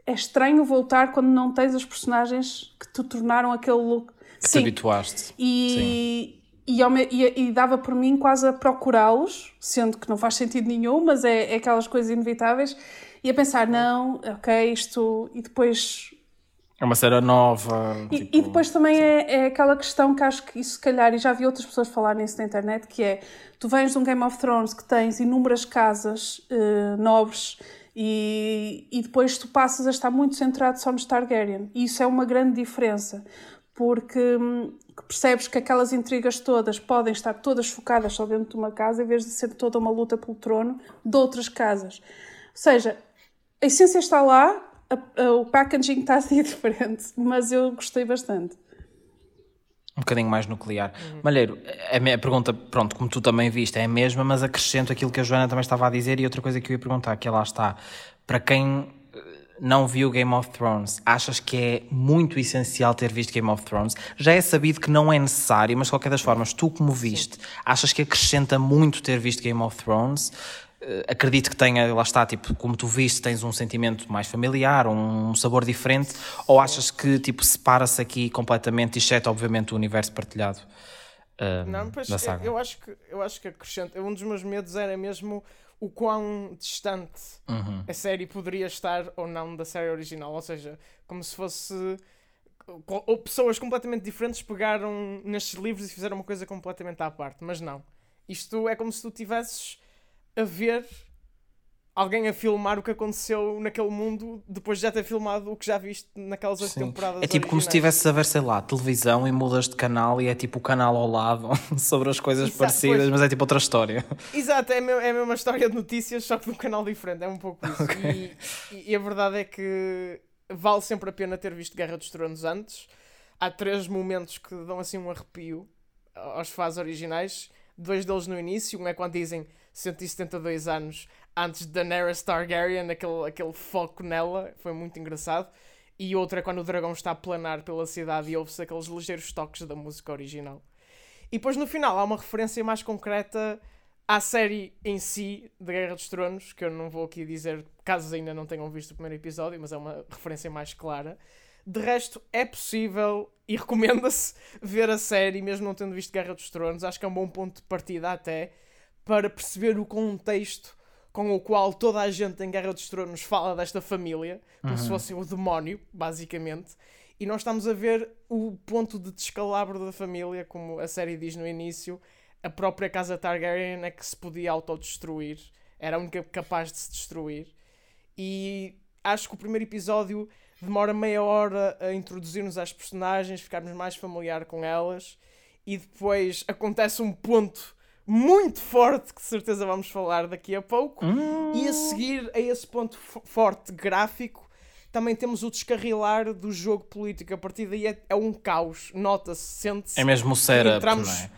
Speaker 4: é estranho voltar quando não tens os personagens que te tornaram aquele look.
Speaker 2: Que te habituaste.
Speaker 4: E, e, e- e dava por mim quase a procurá-los, sendo que não faz sentido nenhum, mas é, é aquelas coisas inevitáveis. E a pensar, não, ok, isto. E depois.
Speaker 2: É uma série nova.
Speaker 4: E,
Speaker 2: tipo,
Speaker 4: e depois também é, é aquela questão que acho que isso, se calhar, e já vi outras pessoas falar nisso na internet, que é: tu vens de um Game of Thrones que tens inúmeras casas eh, nobres. E, e depois tu passas a estar muito centrado só no Targaryen. E isso é uma grande diferença porque percebes que aquelas intrigas todas podem estar todas focadas só dentro de uma casa, em vez de ser toda uma luta pelo trono de outras casas. Ou seja, a essência está lá, a- a- o packaging está diferente, mas eu gostei bastante.
Speaker 2: um bocadinho mais nuclear. Malheiro, a pergunta, pronto, como tu também viste, é a mesma, mas acrescento aquilo que a Joana também estava a dizer e outra coisa que eu ia perguntar, que lá está. Para quem não viu Game of Thrones, achas que é muito essencial ter visto Game of Thrones? Já é sabido que não é necessário, mas de qualquer das formas, tu como viste, achas que acrescenta muito ter visto Game of Thrones? Eh, acredito que tenha, lá está, tipo, como tu viste, tens um sentimento mais familiar, um sabor diferente, ou achas que, tipo, separa-se aqui completamente, exceto, obviamente, o universo partilhado eh,
Speaker 1: Não, pois
Speaker 2: da
Speaker 1: eu,
Speaker 2: saga?
Speaker 1: eu acho que eu acho que acrescenta. Um dos meus medos era mesmo o quão distante
Speaker 2: Uhum.
Speaker 1: a série poderia estar ou não da série original. Ou seja, como se fosse. Ou pessoas completamente diferentes pegaram nestes livros e fizeram uma coisa completamente à parte. Mas não. Isto é como se tu tivesses a ver alguém a filmar o que aconteceu naquele mundo depois de já ter filmado o que já viste naquelas oito temporadas.
Speaker 2: É tipo como se
Speaker 1: originais.
Speaker 2: estivesse a ver, sei lá, televisão e mudas de canal e é tipo o canal ao lado sobre as coisas
Speaker 1: Exato,
Speaker 2: parecidas,
Speaker 1: pois.
Speaker 2: mas é tipo outra história.
Speaker 1: Exato, é é a mesma história de notícias, só que de um canal diferente, é um pouco isso. E, e- e a verdade é que vale sempre a pena ter visto Guerra dos Tronos antes. Há três momentos que dão assim um arrepio aos fãs originais. Dois deles no início, um é quando dizem 172 anos antes de Daenerys Targaryen, aquele, aquele foco nela, foi muito engraçado. E outro é quando o dragão está a planar pela cidade e ouve-se aqueles ligeiros toques da música original. E depois no final há uma referência mais concreta à série em si de Guerra dos Tronos, que eu não vou aqui dizer caso ainda não tenham visto o primeiro episódio, mas é uma referência mais clara. De resto, é possível e recomenda-se ver a série, mesmo não tendo visto Guerra dos Tronos. Acho que é um bom ponto de partida até para perceber o contexto com o qual toda a gente em Guerra dos Tronos fala desta família, como se fosse o demónio, basicamente. E nós estamos a ver o ponto de descalabro da família, como a série diz no início. A própria casa Targaryen é que se podia autodestruir, era a única capaz de se destruir. E acho que o primeiro episódio demora meia hora a introduzir-nos às personagens, ficarmos mais familiar com elas, e depois acontece um ponto muito forte que de certeza vamos falar daqui a pouco. E a seguir a esse ponto fo- forte gráfico, também temos o descarrilar do jogo político. A partir daí é, é um caos, nota-se, sente-se.
Speaker 2: É mesmo o setup,
Speaker 1: entramos,
Speaker 2: é?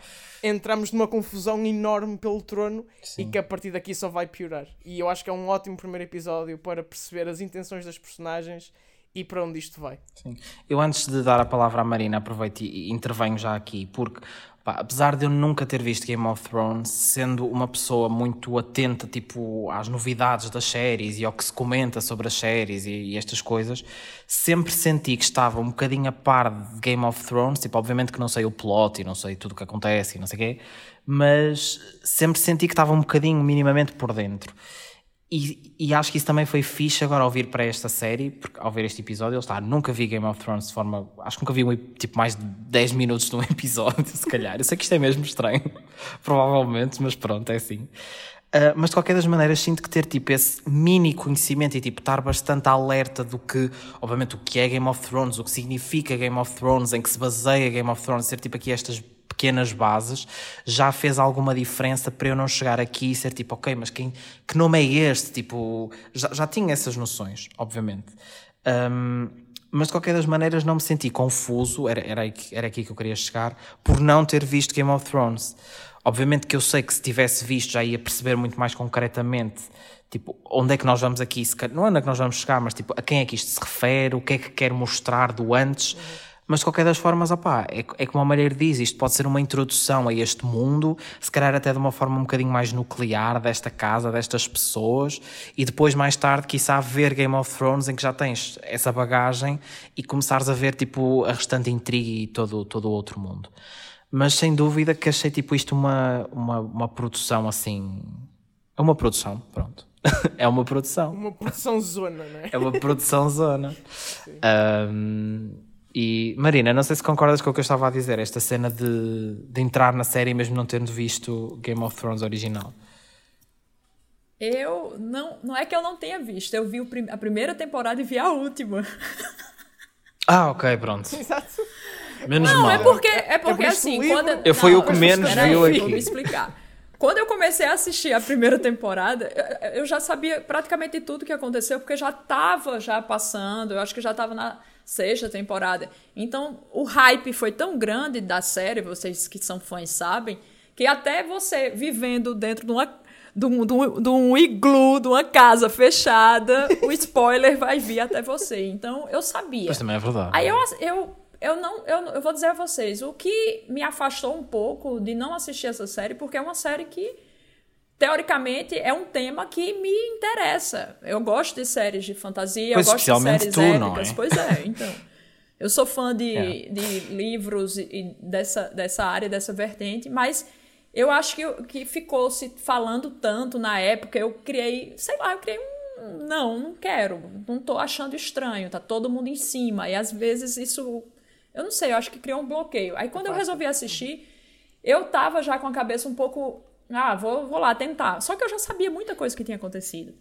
Speaker 1: entramos numa confusão enorme pelo trono
Speaker 2: Sim.
Speaker 1: e que a partir daqui só vai piorar. E eu acho que é um ótimo primeiro episódio para perceber as intenções das personagens e para onde isto vai.
Speaker 2: Sim. Eu antes de dar a palavra à Marina, aproveito e intervenho já aqui, porque pá, apesar de eu nunca ter visto Game of Thrones, sendo uma pessoa muito atenta tipo, às novidades das séries e ao que se comenta sobre as séries e, e estas coisas, sempre senti que estava um bocadinho a par de Game of Thrones, tipo, obviamente que não sei o plot e não sei tudo o que acontece e não sei o quê, mas sempre senti que estava um bocadinho minimamente por dentro. E, e acho que isso também foi fixe agora ao vir para esta série, porque ao ver este episódio, ele está, nunca vi Game of Thrones de forma. Acho que nunca vi um, tipo mais de 10 minutos de um episódio, se calhar. Eu sei que isto é mesmo estranho, provavelmente, mas pronto, é assim. Ah, mas de qualquer das maneiras sinto que ter tipo esse mini conhecimento e tipo estar bastante alerta do que, obviamente, o que é Game of Thrones, o que significa Game of Thrones, em que se baseia Game of Thrones, ser tipo aqui estas pequenas bases, já fez alguma diferença para eu não chegar aqui e ser tipo, ok, mas quem, que nome é este? Tipo, já, já tinha essas noções, obviamente. Ahm, mas de qualquer das maneiras não me senti confuso, era, era, era aqui que eu queria chegar, por não ter visto Game of Thrones. Obviamente que eu sei que se tivesse visto já ia perceber muito mais concretamente tipo, onde é que nós vamos aqui, não é onde é que nós vamos chegar, mas tipo, a quem é que isto se refere, o que é que quer mostrar do antes. Mas de qualquer das formas, opá, é, é como a Mareiro diz, isto pode ser uma introdução a este mundo, se calhar até de uma forma um bocadinho mais nuclear desta casa, destas pessoas, e depois mais tarde, quiçá, ver Game of Thrones em que já tens essa bagagem e começares a ver tipo a restante intriga e todo, todo o outro mundo. Mas sem dúvida que achei tipo isto uma, uma, uma produção assim. É uma produção, pronto. é uma produção.
Speaker 1: Uma produção zona, não é?
Speaker 2: É uma produção zona. Ahm, e Marina, não sei se concordas com o que eu estava a dizer, esta cena de, de entrar na série mesmo não tendo visto Game of Thrones original.
Speaker 3: Eu não, não é que eu não tenha visto, eu vi o prim- a primeira temporada e vi a última.
Speaker 2: Ah, ok, pronto.
Speaker 1: Exato.
Speaker 2: Menos
Speaker 3: Não,
Speaker 2: mal.
Speaker 3: é porque, é porque
Speaker 1: visto o
Speaker 3: assim, quando
Speaker 2: Eu fui
Speaker 3: não,
Speaker 2: o que menos viu
Speaker 3: Vou
Speaker 2: aqui.
Speaker 3: me explicar. Quando eu comecei a assistir a primeira temporada, eu- já sabia praticamente tudo que aconteceu, porque já estava já passando, eu acho que já estava na sexta temporada. Então, o hype foi tão grande da série, vocês que são fãs sabem, que até você vivendo dentro de uma de um, de, um, de um iglu, de uma casa fechada, o spoiler vai vir até você. Então, eu sabia.
Speaker 2: Mas também é verdade.
Speaker 3: Aí eu, eu, eu não eu, eu vou dizer a vocês, o que me afastou um pouco de não assistir essa série, porque é uma série que, teoricamente, é um tema que me interessa. Eu gosto de séries de fantasia,
Speaker 2: Pois,
Speaker 3: eu gosto de séries
Speaker 2: tu, não
Speaker 3: épicas.
Speaker 2: é?
Speaker 3: Pois é, então. Eu sou fã de,
Speaker 2: É.
Speaker 3: de livros e, e dessa, dessa área, dessa vertente, mas eu acho que, que ficou se falando tanto na época, eu criei, sei lá, eu criei um. Não, não quero, não tô achando estranho, tá todo mundo em cima, e às vezes isso. Eu não sei, eu acho que criou um bloqueio. Aí quando eu resolvi assistir, eu tava já com a cabeça um pouco. Ah, vou, vou lá tentar. Só que eu já sabia muita coisa que tinha acontecido.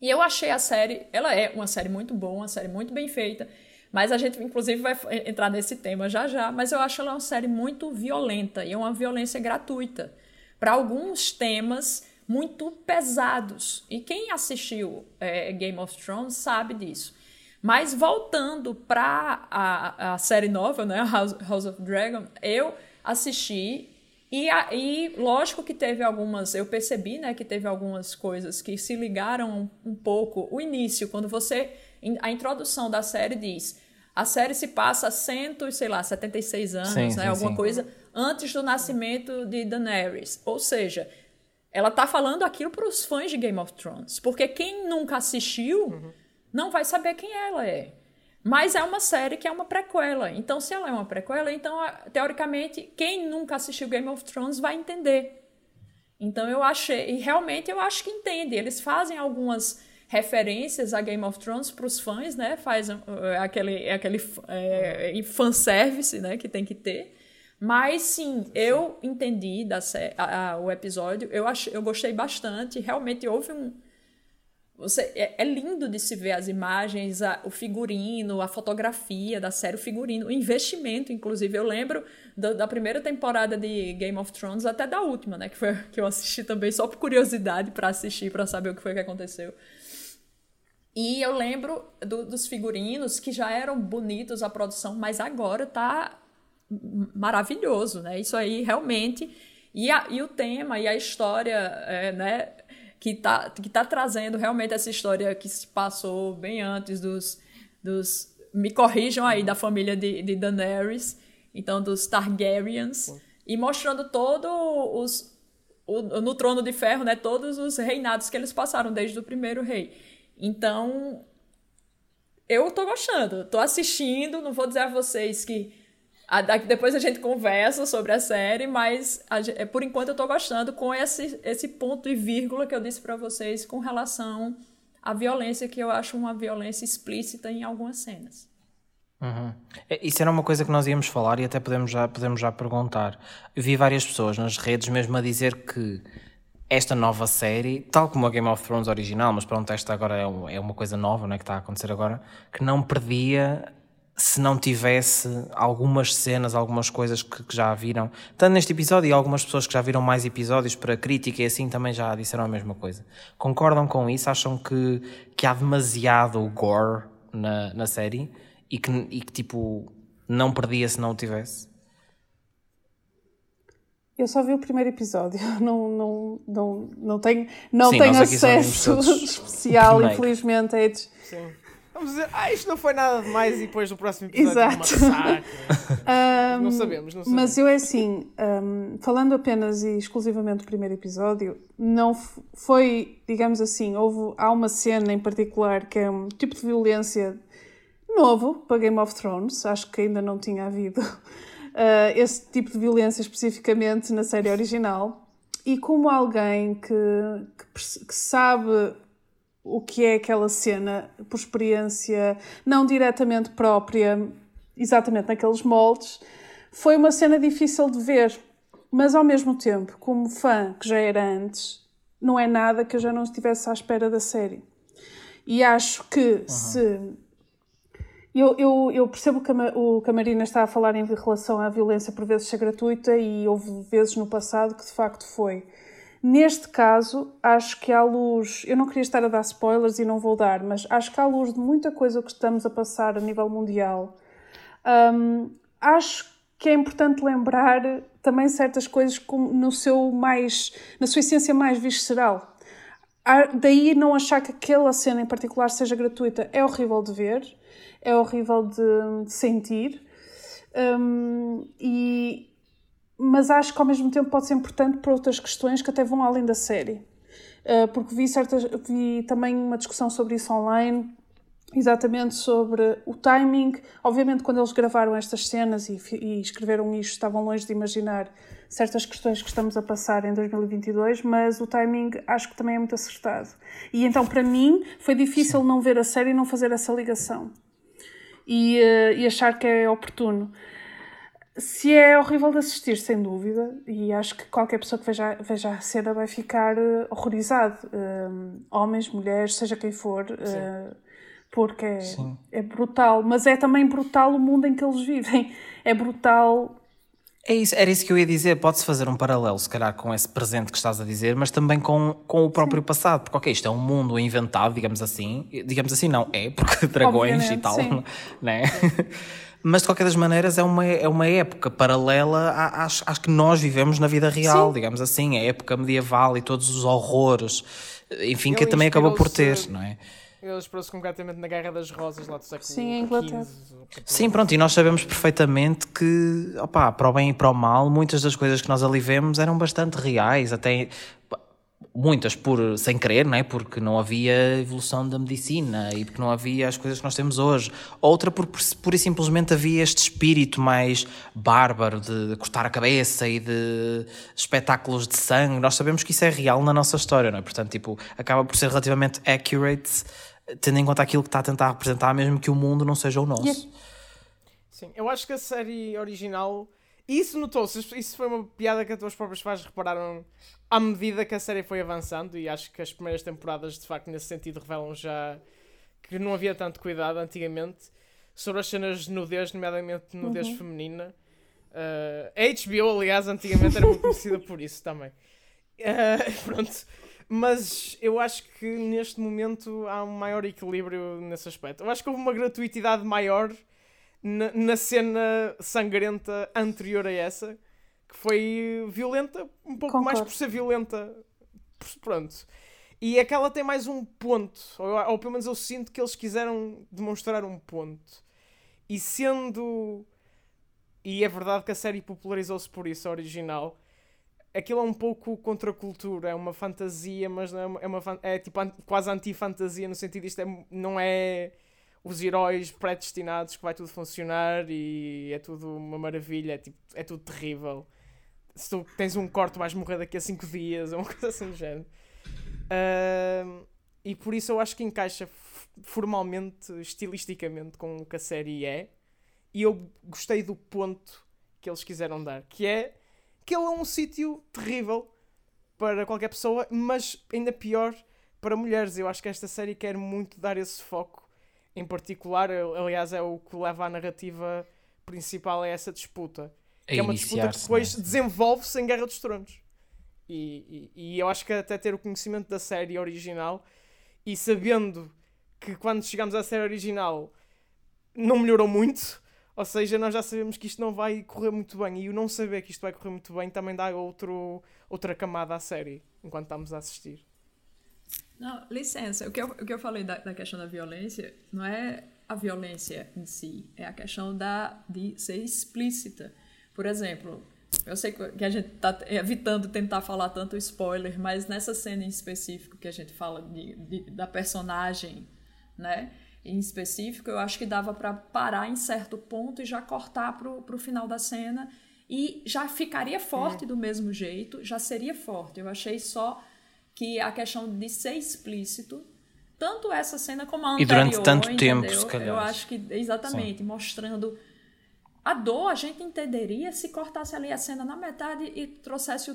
Speaker 3: E eu achei a série, ela é uma série muito boa, uma série muito bem feita, mas a gente inclusive vai entrar nesse tema já já, mas eu acho ela uma série muito violenta e é uma violência gratuita para alguns temas muito pesados. E quem assistiu é, Game of Thrones sabe disso. Mas voltando para a, a série nova, né, House, House of Dragon, eu assisti e, a- e lógico que teve algumas, eu percebi, né, que teve algumas coisas que se ligaram um, um pouco. O início, quando você, a introdução da série diz, a série se passa há cento, e sei lá, 76 anos,
Speaker 2: Sim,
Speaker 3: né,
Speaker 2: sim,
Speaker 3: alguma
Speaker 2: sim.
Speaker 3: coisa antes do nascimento de Daenerys. Ou seja, ela tá falando aquilo para os fãs de Game of Thrones. Porque quem nunca assistiu uhum. Não vai saber quem ela é. Mas é uma série que é uma prequela. Então, se ela é uma prequela, então, teoricamente, quem nunca assistiu Game of Thrones vai entender. Então, eu achei. E realmente eu acho que entende. Eles fazem algumas referências a Game of Thrones para os fãs, né? Faz uh, aquele, aquele é, fanservice né? que tem que ter. Mas sim, eu entendi da a, a, o episódio, eu, ach, eu gostei bastante. Realmente houve um. Você, é, é lindo de se ver as imagens, a, o figurino, a fotografia da série, o figurino, o investimento, inclusive. Eu lembro do, da primeira temporada de Game of Thrones até da última, né? Que, foi, que eu assisti também só por curiosidade para assistir, para saber o que foi que aconteceu. E eu lembro do, dos figurinos que já eram bonitos a produção, mas agora tá maravilhoso, né? Isso aí realmente. E, a, e o tema e a história, é, né? Que tá, que tá trazendo realmente essa história que se passou bem antes dos. dos me corrijam aí, da família de, de Daenerys, então dos Targaryens, e mostrando todos os. O, no Trono de Ferro, né? Todos os reinados que eles passaram desde o primeiro rei. Então, eu tô gostando, tô assistindo, não vou dizer a vocês que depois a gente conversa sobre a série, mas a, é, por enquanto eu tô gostando com esse, esse ponto e vírgula que eu disse para vocês com relação à violência, que eu acho uma violência explícita em algumas cenas.
Speaker 2: Uhum. É, isso era uma coisa que nós íamos falar e até podemos já, podemos já perguntar. Eu vi várias pessoas nas redes mesmo a dizer que esta nova série, tal como a Game of Thrones original, mas pronto, esta agora é, um, é uma coisa nova né, que está a acontecer agora, que não perdia se não tivesse algumas cenas, algumas coisas que, que, já viram, tanto neste episódio e algumas pessoas que já viram mais episódios para crítica e assim também já disseram a mesma coisa. Concordam com isso? Acham que, que há demasiado gore na, na série e que, e que tipo não perdia se não o tivesse?
Speaker 4: Eu só vi o primeiro episódio, não, não, não, não tenho, não Sim, tenho acesso especial, infelizmente. É de...
Speaker 1: Sim. Vamos dizer, ah, isto não foi nada demais e depois no próximo episódio Exato. um, não sabemos, não sabemos.
Speaker 4: Mas eu é assim, um, falando apenas e exclusivamente do primeiro episódio, não foi, digamos assim, houve, há uma cena em particular que é um tipo de violência novo para Game of Thrones, acho que ainda não tinha havido uh, esse tipo de violência especificamente na série original. E como alguém que, que, que sabe o que é aquela cena por experiência não diretamente própria, exatamente naqueles moldes, foi uma cena difícil de ver. Mas ao mesmo tempo, como fã que já era antes, não é nada que eu já não estivesse à espera da série. E acho que uhum. se eu, eu, eu percebo que o Camarina está a falar em relação à violência por vezes ser gratuita e houve vezes no passado que de facto foi. Neste caso, acho que à luz, eu não queria estar a dar spoilers e não vou dar, mas acho que à luz de muita coisa que estamos a passar a nível mundial, hum, acho que é importante lembrar também certas coisas no seu mais, na sua essência mais visceral. Daí não achar que aquela cena em particular seja gratuita é horrível de ver é horrível de, de sentir. Um, e, mas acho que ao mesmo tempo pode ser importante para outras questões que até vão além da série. Uh, porque vi, certas, vi também uma discussão sobre isso online, exatamente sobre o timing. Obviamente, quando eles gravaram estas cenas e, e escreveram isto, estavam longe de imaginar certas questões que estamos a passar em 2022, mas o timing acho que também é muito acertado. E então, para mim, foi difícil não ver a série e não fazer essa ligação e, uh, e achar que é oportuno. Se é horrível de assistir, sem dúvida, e acho que qualquer pessoa que veja, veja a cena vai ficar uh, horrorizado. Uh, homens, mulheres, seja quem for, uh, porque é, é, brutal. Mas é também brutal o mundo em que eles vivem. É brutal
Speaker 2: é isso, era isso que eu ia dizer. Pode-se fazer um paralelo, se calhar, com esse presente que estás a dizer, mas também com, com o próprio sim. passado. Porque, ok, isto é um mundo inventado, digamos assim. Digamos assim, não, é, porque dragões Obviamente, e tal, sim. né? Mas de qualquer das maneiras é uma, é uma época paralela às, às que nós vivemos na vida real, sim. digamos assim, a época medieval e todos os horrores, enfim, que também acabou por ter, não é?
Speaker 1: Ele inspirou-se completamente na Guerra das Rosas lá do século
Speaker 4: Sim, em Inglaterra.
Speaker 2: Sim, pronto, e nós sabemos perfeitamente que, opá, para o bem e para o mal, muitas das coisas que nós ali vemos eram bastante reais, até muitas por sem querer, não é? Porque não havia evolução da medicina e porque não havia as coisas que nós temos hoje. Outra porque pura e simplesmente havia este espírito mais bárbaro de, cortar a cabeça e de espetáculos de sangue. Nós sabemos que isso é real na nossa história, não é? Portanto, tipo, acaba por ser relativamente accurate, tendo em conta aquilo que está a tentar representar, mesmo que o mundo não seja o nosso.
Speaker 4: E-
Speaker 1: Sim, eu acho que a série original. E Isso notou-se, isso- foi uma piada que as tuas próprias fãs repararam à medida que a série foi avançando, e acho que as primeiras temporadas, de facto, nesse sentido, revelam já que não havia tanto cuidado antigamente sobre as cenas de nudez, nomeadamente nudez feminina. Uh, a HBO, aliás, antigamente era muito conhecida por isso também. Uh, pronto. Mas eu acho que neste momento há um maior equilíbrio nesse aspecto. Eu acho que houve uma gratuitidade maior na, na cena sangrenta anterior a essa, que foi violenta, um pouco mais
Speaker 4: Concordo.
Speaker 1: por ser violenta. Pronto. E aquela tem mais um ponto, ou, ou pelo menos eu sinto que eles quiseram demonstrar um ponto. E sendo. E é verdade que a série popularizou-se por isso, a original. Aquilo é um pouco contra a cultura, é uma fantasia, mas não é, uma, é, uma é tipo an- quase anti-fantasia, no sentido isto é, não é os heróis predestinados que vai tudo funcionar e é tudo uma maravilha, é, tipo, é tudo terrível. Se tu tens um corte, vais morrer daqui a 5 dias, ou uma coisa assim do género. Ahm, e por isso eu acho que encaixa formalmente, estilisticamente, com o que a série é. E eu gostei do ponto que eles quiseram dar, que é que ele é um sítio terrível para qualquer pessoa, mas ainda pior para mulheres. Eu acho que esta série quer muito dar esse foco em particular. Aliás, é o que leva a narrativa principal a essa disputa.
Speaker 2: A
Speaker 1: Que é uma disputa que depois
Speaker 2: não é?
Speaker 1: desenvolve-se em Guerra dos Tronos. E, e, e eu acho que até ter o conhecimento da série original e sabendo que quando chegamos à série original não melhorou muito, ou seja, nós já sabemos que isto não vai correr muito bem e o não saber que isto vai correr muito bem também dá outro, outra camada à série enquanto estamos a assistir.
Speaker 3: Não, licença, o que eu, o que eu falei da, da questão da violência não é a violência em si, é a questão da, de ser explícita. Por exemplo, eu sei que a gente está evitando tentar falar tanto spoiler, mas nessa cena em específico que a gente fala de, de- da personagem, né? Em específico, eu acho que dava para parar em certo ponto e já cortar pro, pro final da cena e já ficaria forte do mesmo jeito, já seria forte. Eu achei só que a questão de ser explícito, tanto essa cena como a
Speaker 2: E
Speaker 3: anterior,
Speaker 2: durante tanto tempo,
Speaker 3: entendeu?
Speaker 2: se calhar.
Speaker 3: Eu acho que, exatamente, mostrando a dor, a gente entenderia se cortasse ali a cena na metade e trouxesse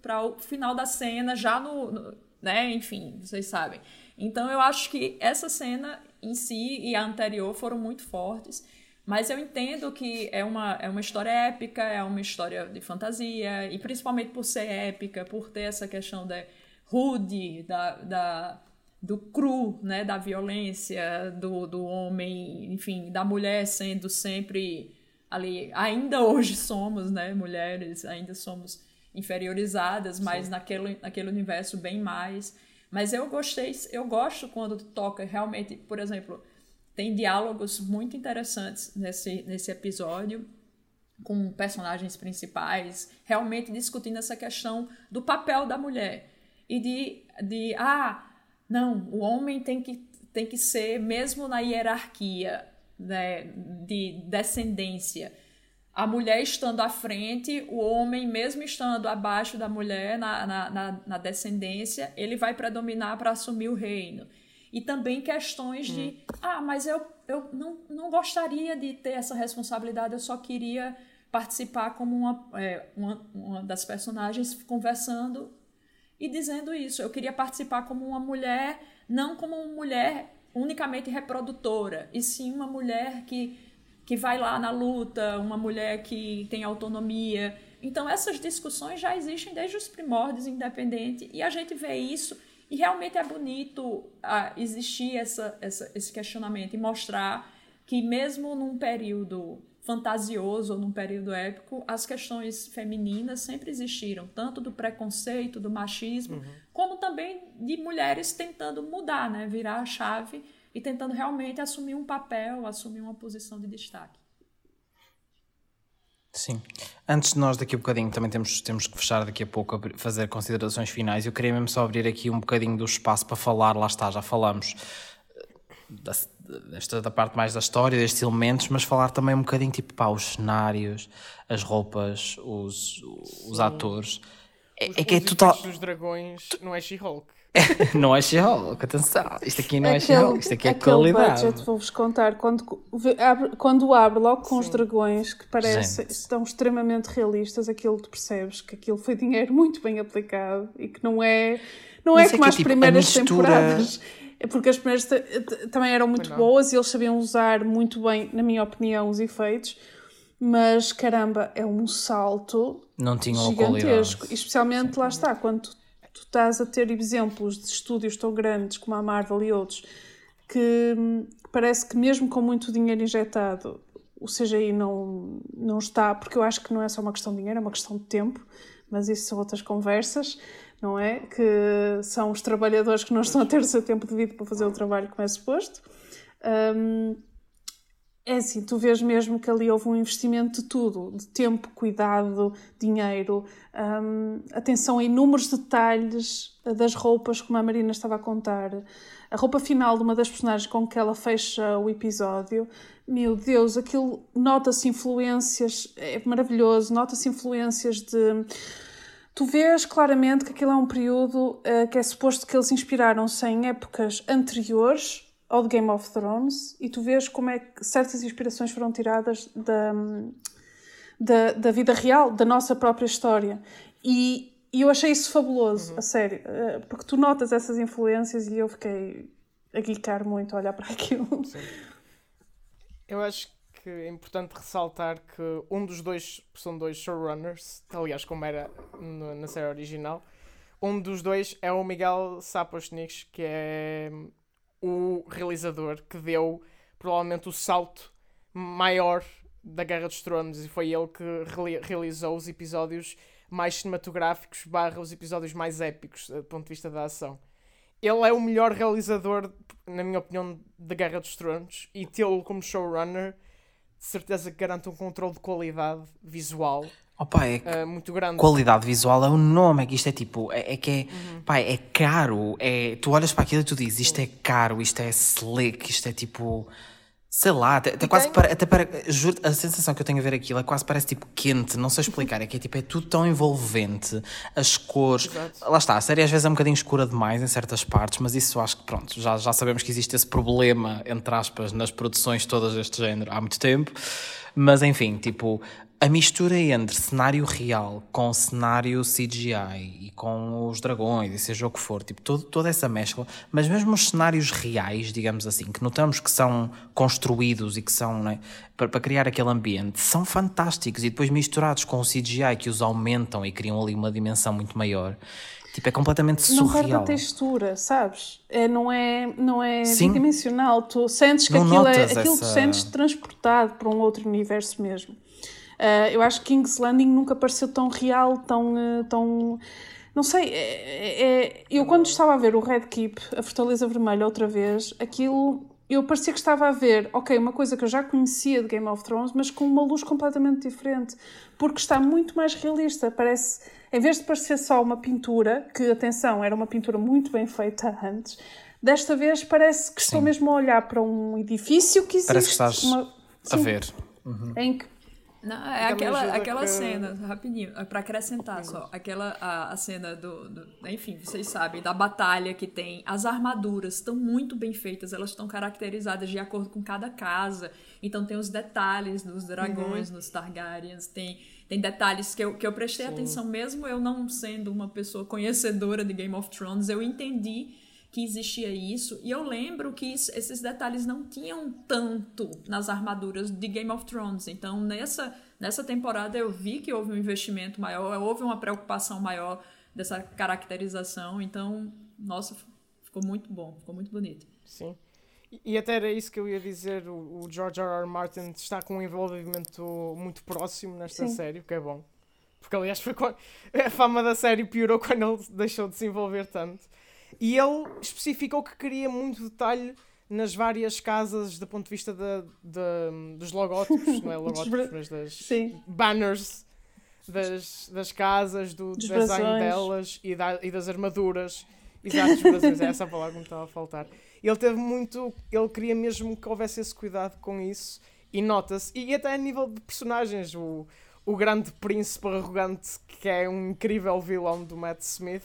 Speaker 3: para o final da cena já no, no- né, enfim, vocês sabem. Então eu acho que essa cena em si e a anterior foram muito fortes, mas eu entendo que é uma, é uma história épica, é uma história de fantasia, e principalmente por ser épica, por ter essa questão da rude, da, da, do cru, né, da violência, do, do homem, enfim, da mulher sendo sempre ali, ainda hoje somos, né, mulheres, ainda somos inferiorizadas, mas naquele, naquele universo bem mais. Mas eu gostei, eu gosto quando toca realmente, por exemplo, tem diálogos muito interessantes nesse, nesse episódio com personagens principais, realmente discutindo essa questão do papel da mulher e de, de ah, não, o homem tem que, tem que ser, mesmo na hierarquia né, de descendência, a mulher estando à frente, o homem, mesmo estando abaixo da mulher na, na, na, na descendência, ele vai predominar para assumir o reino. E também questões de, ah, mas eu, eu não, não gostaria de ter essa responsabilidade, eu só queria participar como uma, é, uma, uma das personagens conversando e dizendo isso. Eu queria participar como uma mulher, não como uma mulher unicamente reprodutora, e sim uma mulher que, que vai lá na luta, uma mulher que tem autonomia. Então, essas discussões já existem desde os primórdios, independente, e a gente vê isso, e realmente é bonito ah, existir essa, essa, esse questionamento e mostrar que, mesmo num período fantasioso ou num período épico, as questões femininas sempre existiram, tanto do preconceito, do machismo, uhum. como também de mulheres tentando mudar, né, virar a chave e tentando realmente assumir um papel, assumir uma posição de destaque.
Speaker 2: Sim. Antes de nós, daqui a bocadinho, também temos, temos que fechar daqui a pouco, fazer considerações finais. Eu queria mesmo só abrir aqui um bocadinho do espaço para falar, lá está, já falamos da, desta, da parte mais da história, destes elementos, mas falar também um bocadinho tipo pá, os cenários, as roupas, os, os atores.
Speaker 1: É, os, é que é total. dos dragões não é She-Hulk.
Speaker 2: não é She-Hulk, atenção. Isto aqui não é She-Hulk, isto aqui é qualidade.
Speaker 4: budget, vou-vos contar, quando, abre, quando abre logo com Sim. os dragões, que parece Gente. estão extremamente realistas, aquilo tu percebes que aquilo foi dinheiro muito bem aplicado e que não é, não é como é, as tipo, primeiras mistura... temporadas porque as primeiras também eram muito boas e eles sabiam usar muito bem, na minha opinião, os efeitos. Mas caramba, é um salto
Speaker 2: não tinha
Speaker 4: gigantesco. Especialmente lá está, quando tu, tu estás a ter exemplos de estúdios tão grandes como a Marvel e outros, que hum, parece que mesmo com muito dinheiro injetado, o CGI não, não está, porque eu acho que não é só uma questão de dinheiro, é uma questão de tempo, mas isso são outras conversas não é? Que são os trabalhadores que não estão a ter o seu tempo devido para fazer o trabalho como é suposto. Um, é assim, tu vês mesmo que ali houve um investimento de tudo, de tempo, cuidado, dinheiro, um, atenção a inúmeros detalhes das roupas, como a Marina estava a contar. A roupa final de uma das personagens com que ela fecha o episódio, meu Deus, aquilo nota-se influências, é maravilhoso, nota-se influências de tu vês claramente que aquilo é um período uh, que é suposto que eles inspiraram-se em épocas anteriores ao de Game of Thrones e tu vês como é que certas inspirações foram tiradas da, da, da vida real, da nossa própria história. E, e eu achei isso fabuloso, uhum. a sério, uh, porque tu notas essas influências e eu fiquei a guicar muito a olhar para aquilo. Sim.
Speaker 1: Eu acho que é importante ressaltar que um dos dois são dois showrunners, aliás, como era no, na série original. Um dos dois é o Miguel Sapochnik, que é o realizador que deu provavelmente o salto maior da Guerra dos Tronos e foi ele que realizou os episódios mais cinematográficos barra os episódios mais épicos do ponto de vista da ação. Ele é o melhor realizador, na minha opinião, da Guerra dos Tronos e tê-lo como showrunner de certeza que garante um controle de qualidade visual
Speaker 2: Opa, é uh, muito grande. Qualidade visual é o nome, é que isto é tipo, é, é que é, uhum. pá, é caro. É, tu olhas para aquilo e tu dizes, isto é caro, isto é slick, isto é tipo Sei lá, até, até quase para, até para, juro, a sensação que eu tenho a ver aquilo é quase parece tipo quente, não sei explicar, é que é tipo, é tudo tão envolvente, as cores, Exato. lá está, a série às vezes é um bocadinho escura demais em certas partes, mas isso acho que pronto, já, já sabemos que existe esse problema, entre aspas, nas produções todas deste género há muito tempo, mas enfim, tipo, a mistura entre cenário real com cenário CGI e com os dragões e seja o que for, tipo, todo, toda essa mescla, mas mesmo os cenários reais, digamos assim, que notamos que são construídos e que são, né, para, para criar aquele ambiente, são fantásticos e depois misturados com o CGI que os aumentam e criam ali uma dimensão muito maior. Tipo, é completamente surreal. Não perde a
Speaker 4: textura, sabes? É, não é, não é dimensional. Tu sentes que não aquilo, é, aquilo essa... tu sentes transportado para um outro universo mesmo. Uh, eu acho que King's Landing nunca pareceu tão real, tão. Uh, tão não sei, é, é, eu quando estava a ver o Red Keep, a Fortaleza Vermelha, outra vez, aquilo. Eu parecia que estava a ver, ok, uma coisa que eu já conhecia de Game of Thrones, mas com uma luz completamente diferente, porque está muito mais realista. Parece, em vez de parecer só uma pintura, que atenção, era uma pintura muito bem feita antes, desta vez parece que Sim. estou mesmo a olhar para um edifício que existe.
Speaker 2: Parece que estás uma, a ver.
Speaker 4: Uhum. Em que
Speaker 3: não, é aquela, aquela que... cena, rapidinho, é para acrescentar só, aquela a, a cena do, do, enfim, vocês sabem, da batalha que tem, as armaduras estão muito bem feitas, elas estão caracterizadas de acordo com cada casa, então tem os detalhes nos dragões, uhum. nos Targaryens, tem, tem detalhes que eu, que eu prestei Sim. atenção mesmo eu não sendo uma pessoa conhecedora de Game of Thrones, eu entendi que existia isso. E eu lembro que isso, esses detalhes não tinham tanto nas armaduras de Game of Thrones. Então, nessa, nessa temporada, eu vi que houve um investimento maior, houve uma preocupação maior dessa caracterização. Então, nossa, ficou muito bom, ficou muito bonito.
Speaker 1: Sim. E até era isso que eu ia dizer, o, George R. R. Martin está com um envolvimento muito próximo nesta
Speaker 4: Sim.
Speaker 1: série, o que é bom. Porque aliás foi quando a fama da série piorou quando ele deixou de se envolver tanto. E ele especificou que queria muito detalhe nas várias casas do ponto de vista da, da- dos logótipos, não é logótipos, mas das
Speaker 4: Sim.
Speaker 1: banners das, das casas, do
Speaker 4: Dos
Speaker 1: design
Speaker 4: brasões.
Speaker 1: delas e, da- e das armaduras. Exato, dos brasões, é essa a palavra que me estava a faltar. Ele teve muito. Ele queria mesmo que houvesse esse cuidado com isso e nota-se. E até a nível de personagens, o, o grande príncipe arrogante, que é um incrível vilão do Matt Smith,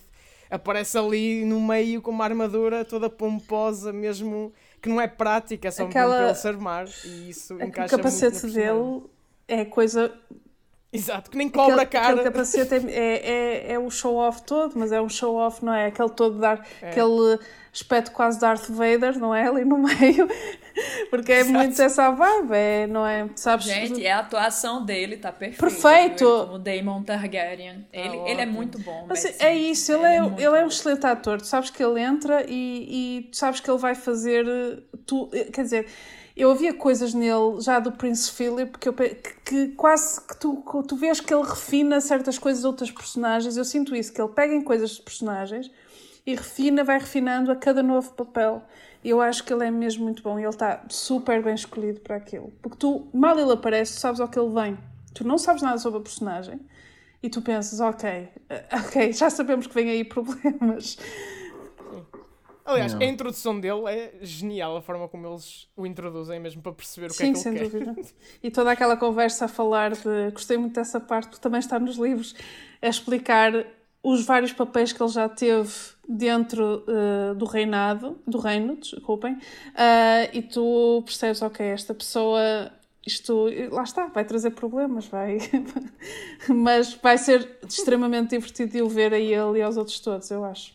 Speaker 1: aparece ali no meio com uma armadura toda pomposa, mesmo que não é prática, é só
Speaker 4: Aquela-
Speaker 1: para ele se armar. E isso encaixa muito
Speaker 4: capacete dele é coisa.
Speaker 1: Exato, que nem cobra a
Speaker 4: aquele,
Speaker 1: cara.
Speaker 4: aquele capacete é, é, é, é o show-off todo, mas é um show-off, não é? Aquele todo dar.
Speaker 1: É.
Speaker 4: Aquele aspecto quase Darth Vader, não é? Ali no meio. Porque é
Speaker 1: Exato.
Speaker 4: muito essa vibe, é, não é? Sabes?
Speaker 3: Gente, a atuação dele tá perfeita.
Speaker 4: Perfeito.
Speaker 3: Ele Como Daemon Targaryen. Ele, ele é muito bom.
Speaker 4: Mas
Speaker 3: Matt
Speaker 4: é isso, ele é,
Speaker 3: muito
Speaker 4: ele é um excelente ator. Tu sabes que ele entra e, e tu sabes que ele vai fazer. eh, Tu, eh, quer dizer, eu havia coisas nele já do Prince Philip que, eu que, que quase que tu, tu vês que ele refina certas coisas de outras personagens. Eu sinto isso, que ele pega em coisas de personagens e refina, vai refinando a cada novo papel. Eu acho que ele é mesmo muito bom e ele está super bem escolhido para aquilo. Porque tu, mal ele aparece, tu sabes ao que ele vem. Tu não sabes nada sobre a personagem e tu pensas, ok, eh, ok, já sabemos que vem aí problemas.
Speaker 1: Aliás,
Speaker 2: Não.
Speaker 1: a introdução dele é genial, a forma como eles o introduzem mesmo para perceber o que
Speaker 4: Sim,
Speaker 1: é que
Speaker 4: sem
Speaker 1: ele quer.
Speaker 4: dúvida. E toda aquela conversa a falar de. Gostei muito dessa parte, também está nos livros, a explicar os vários papéis que ele já teve dentro eh, do reinado, do reino, desculpem, ah, e tu percebes, ok, esta pessoa. Isto, lá está, vai trazer problemas, vai. Mas vai ser extremamente divertido de o ver a ele e aos outros todos, eu acho.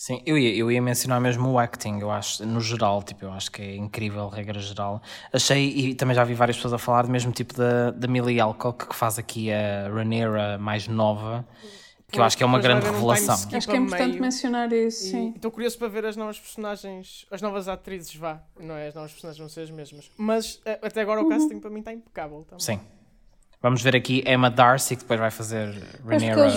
Speaker 2: Sim, eu ia, eu ia mencionar mesmo o acting, eu acho, no geral, tipo, eu acho que é incrível, regra geral. Achei, e também já vi várias pessoas a falar do mesmo tipo da, da Millie Alcock, que faz aqui a Rhaenyra mais nova, que eu acho que é uma grande revelação.
Speaker 4: Acho que é importante
Speaker 1: meio.
Speaker 4: mencionar isso,
Speaker 1: E
Speaker 4: sim.
Speaker 1: estou curioso para ver as novas personagens, as novas atrizes, vá. Não é as novas personagens, vão ser as mesmas. Mas eh, até agora o
Speaker 4: Uhum.
Speaker 1: casting para mim está impecável também.
Speaker 2: Sim. Vamos ver aqui Emma Darcy, que depois vai fazer Rhaenyra
Speaker 4: eles,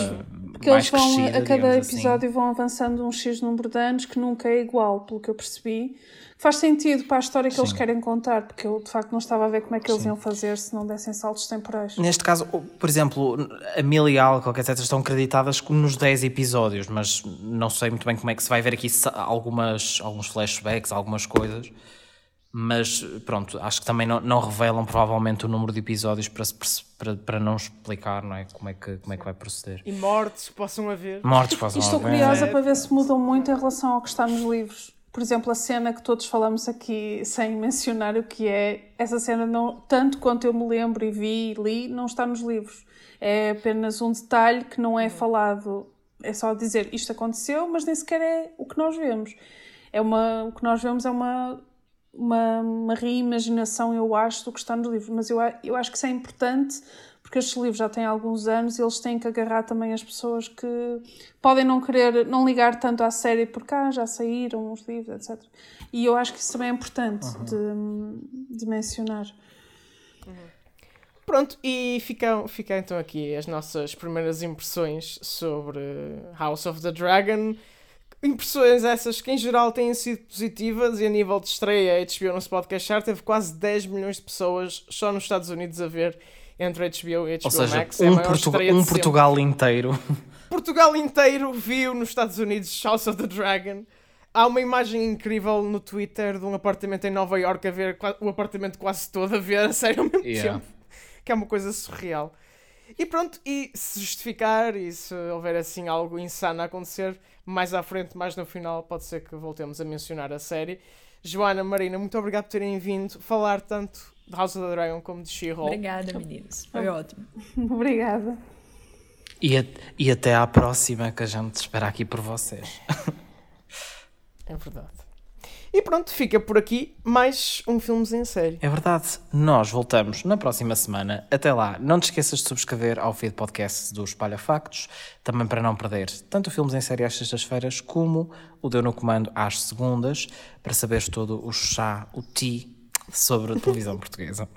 Speaker 4: porque eles vão, a cada
Speaker 2: assim.
Speaker 4: episódio vão avançando um X número de anos que nunca é igual, pelo que eu percebi. Faz sentido para a história que eles
Speaker 2: Sim.
Speaker 4: querem contar, porque eu de facto não estava a ver como é que eles iam fazer se não dessem saltos temporais.
Speaker 2: Neste caso, por exemplo, a Millie Alcock, etc., estão acreditadas nos 10 episódios, mas não sei muito bem como é que se vai ver aqui algumas, alguns flashbacks, algumas coisas. Mas pronto, acho que também não, não revelam provavelmente o número de episódios para, para, para não explicar não é? Como, é que, como é que vai proceder.
Speaker 1: E mortes possam haver.
Speaker 2: Mortes possam
Speaker 4: E estou
Speaker 2: haver.
Speaker 4: curiosa para ver se mudam muito em relação ao que está nos livros. Por exemplo, a cena que todos falamos aqui sem mencionar o que é, essa cena, não, tanto quanto eu me lembro e vi e li, não está nos livros. É apenas um detalhe que não é falado. É só dizer isto aconteceu, mas nem sequer é o que nós vemos. É uma, o que nós vemos é uma, uma, uma reimaginação, eu acho, do que está nos livros. Mas eu, eu acho que isso é importante porque estes livros já têm alguns anos e eles têm que agarrar também as pessoas que podem não querer, não ligar tanto à série porque ah, já saíram os livros, etc. E eu acho que isso também é importante de, de mencionar.
Speaker 1: Pronto, e ficam, ficam então aqui as nossas primeiras impressões sobre House of the Dragon. Impressões essas que em geral têm sido positivas e a nível de estreia a HBO não se pode queixar, teve quase 10 milhões de pessoas só nos Estados Unidos a ver entre HBO e HBO
Speaker 2: Ou seja,
Speaker 1: Max. É
Speaker 2: um,
Speaker 1: maior
Speaker 2: Portu- um. Portugal inteiro.
Speaker 1: Portugal inteiro viu nos Estados Unidos House of the Dragon. Há uma imagem incrível no Twitter de um apartamento em Nova York a ver o apartamento quase todo a ver a série ao mesmo
Speaker 2: Yeah.
Speaker 1: tempo. Que é uma coisa surreal. E pronto, e se justificar e se houver assim algo insano a acontecer, mais à frente, mais no final, pode ser que voltemos a mencionar a série. Joana, Marina, muito obrigado por terem vindo falar tanto de House of the Dragon como de She-Hulk.
Speaker 3: Obrigada, meninos. Foi ótimo.
Speaker 4: Obrigada.
Speaker 2: E, a- e até à próxima que a gente espera aqui por vocês.
Speaker 1: É verdade. E pronto, fica por aqui mais um Filmes em Série.
Speaker 2: É verdade, nós voltamos na próxima semana. Até lá, não te esqueças de subscrever ao feed podcast do Espalha Factos, também para não perder tanto Filmes em Série às sextas-feiras como o Deu no Comando às segundas, para saberes todo o chá, o ti sobre a televisão portuguesa.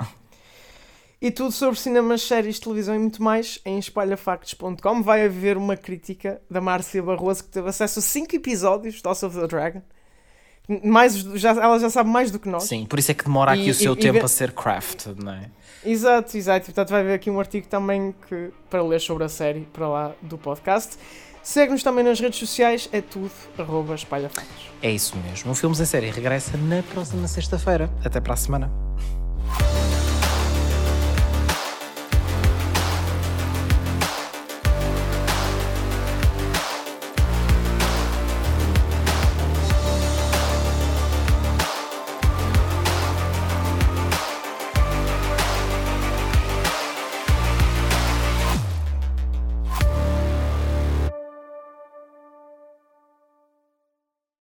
Speaker 1: E tudo sobre cinemas, séries, televisão e muito mais em espalhafactos.com. Vai haver uma crítica da Márcia Barroso que teve acesso a 5 episódios de House of the Dragon. Mais, já, ela já sabe mais do que nós.
Speaker 2: Sim, por isso é que demora aqui
Speaker 1: E-
Speaker 2: o seu
Speaker 1: e- e
Speaker 2: tempo
Speaker 1: vê-
Speaker 2: a ser crafted, não é?
Speaker 1: Exato, exato. Portanto, vai haver aqui um artigo também que, para ler sobre a série para lá do podcast. Segue-nos também nas redes sociais, é tudo arroba.
Speaker 2: É isso mesmo. O Filmes em Série regressa na próxima sexta-feira. Até para a semana.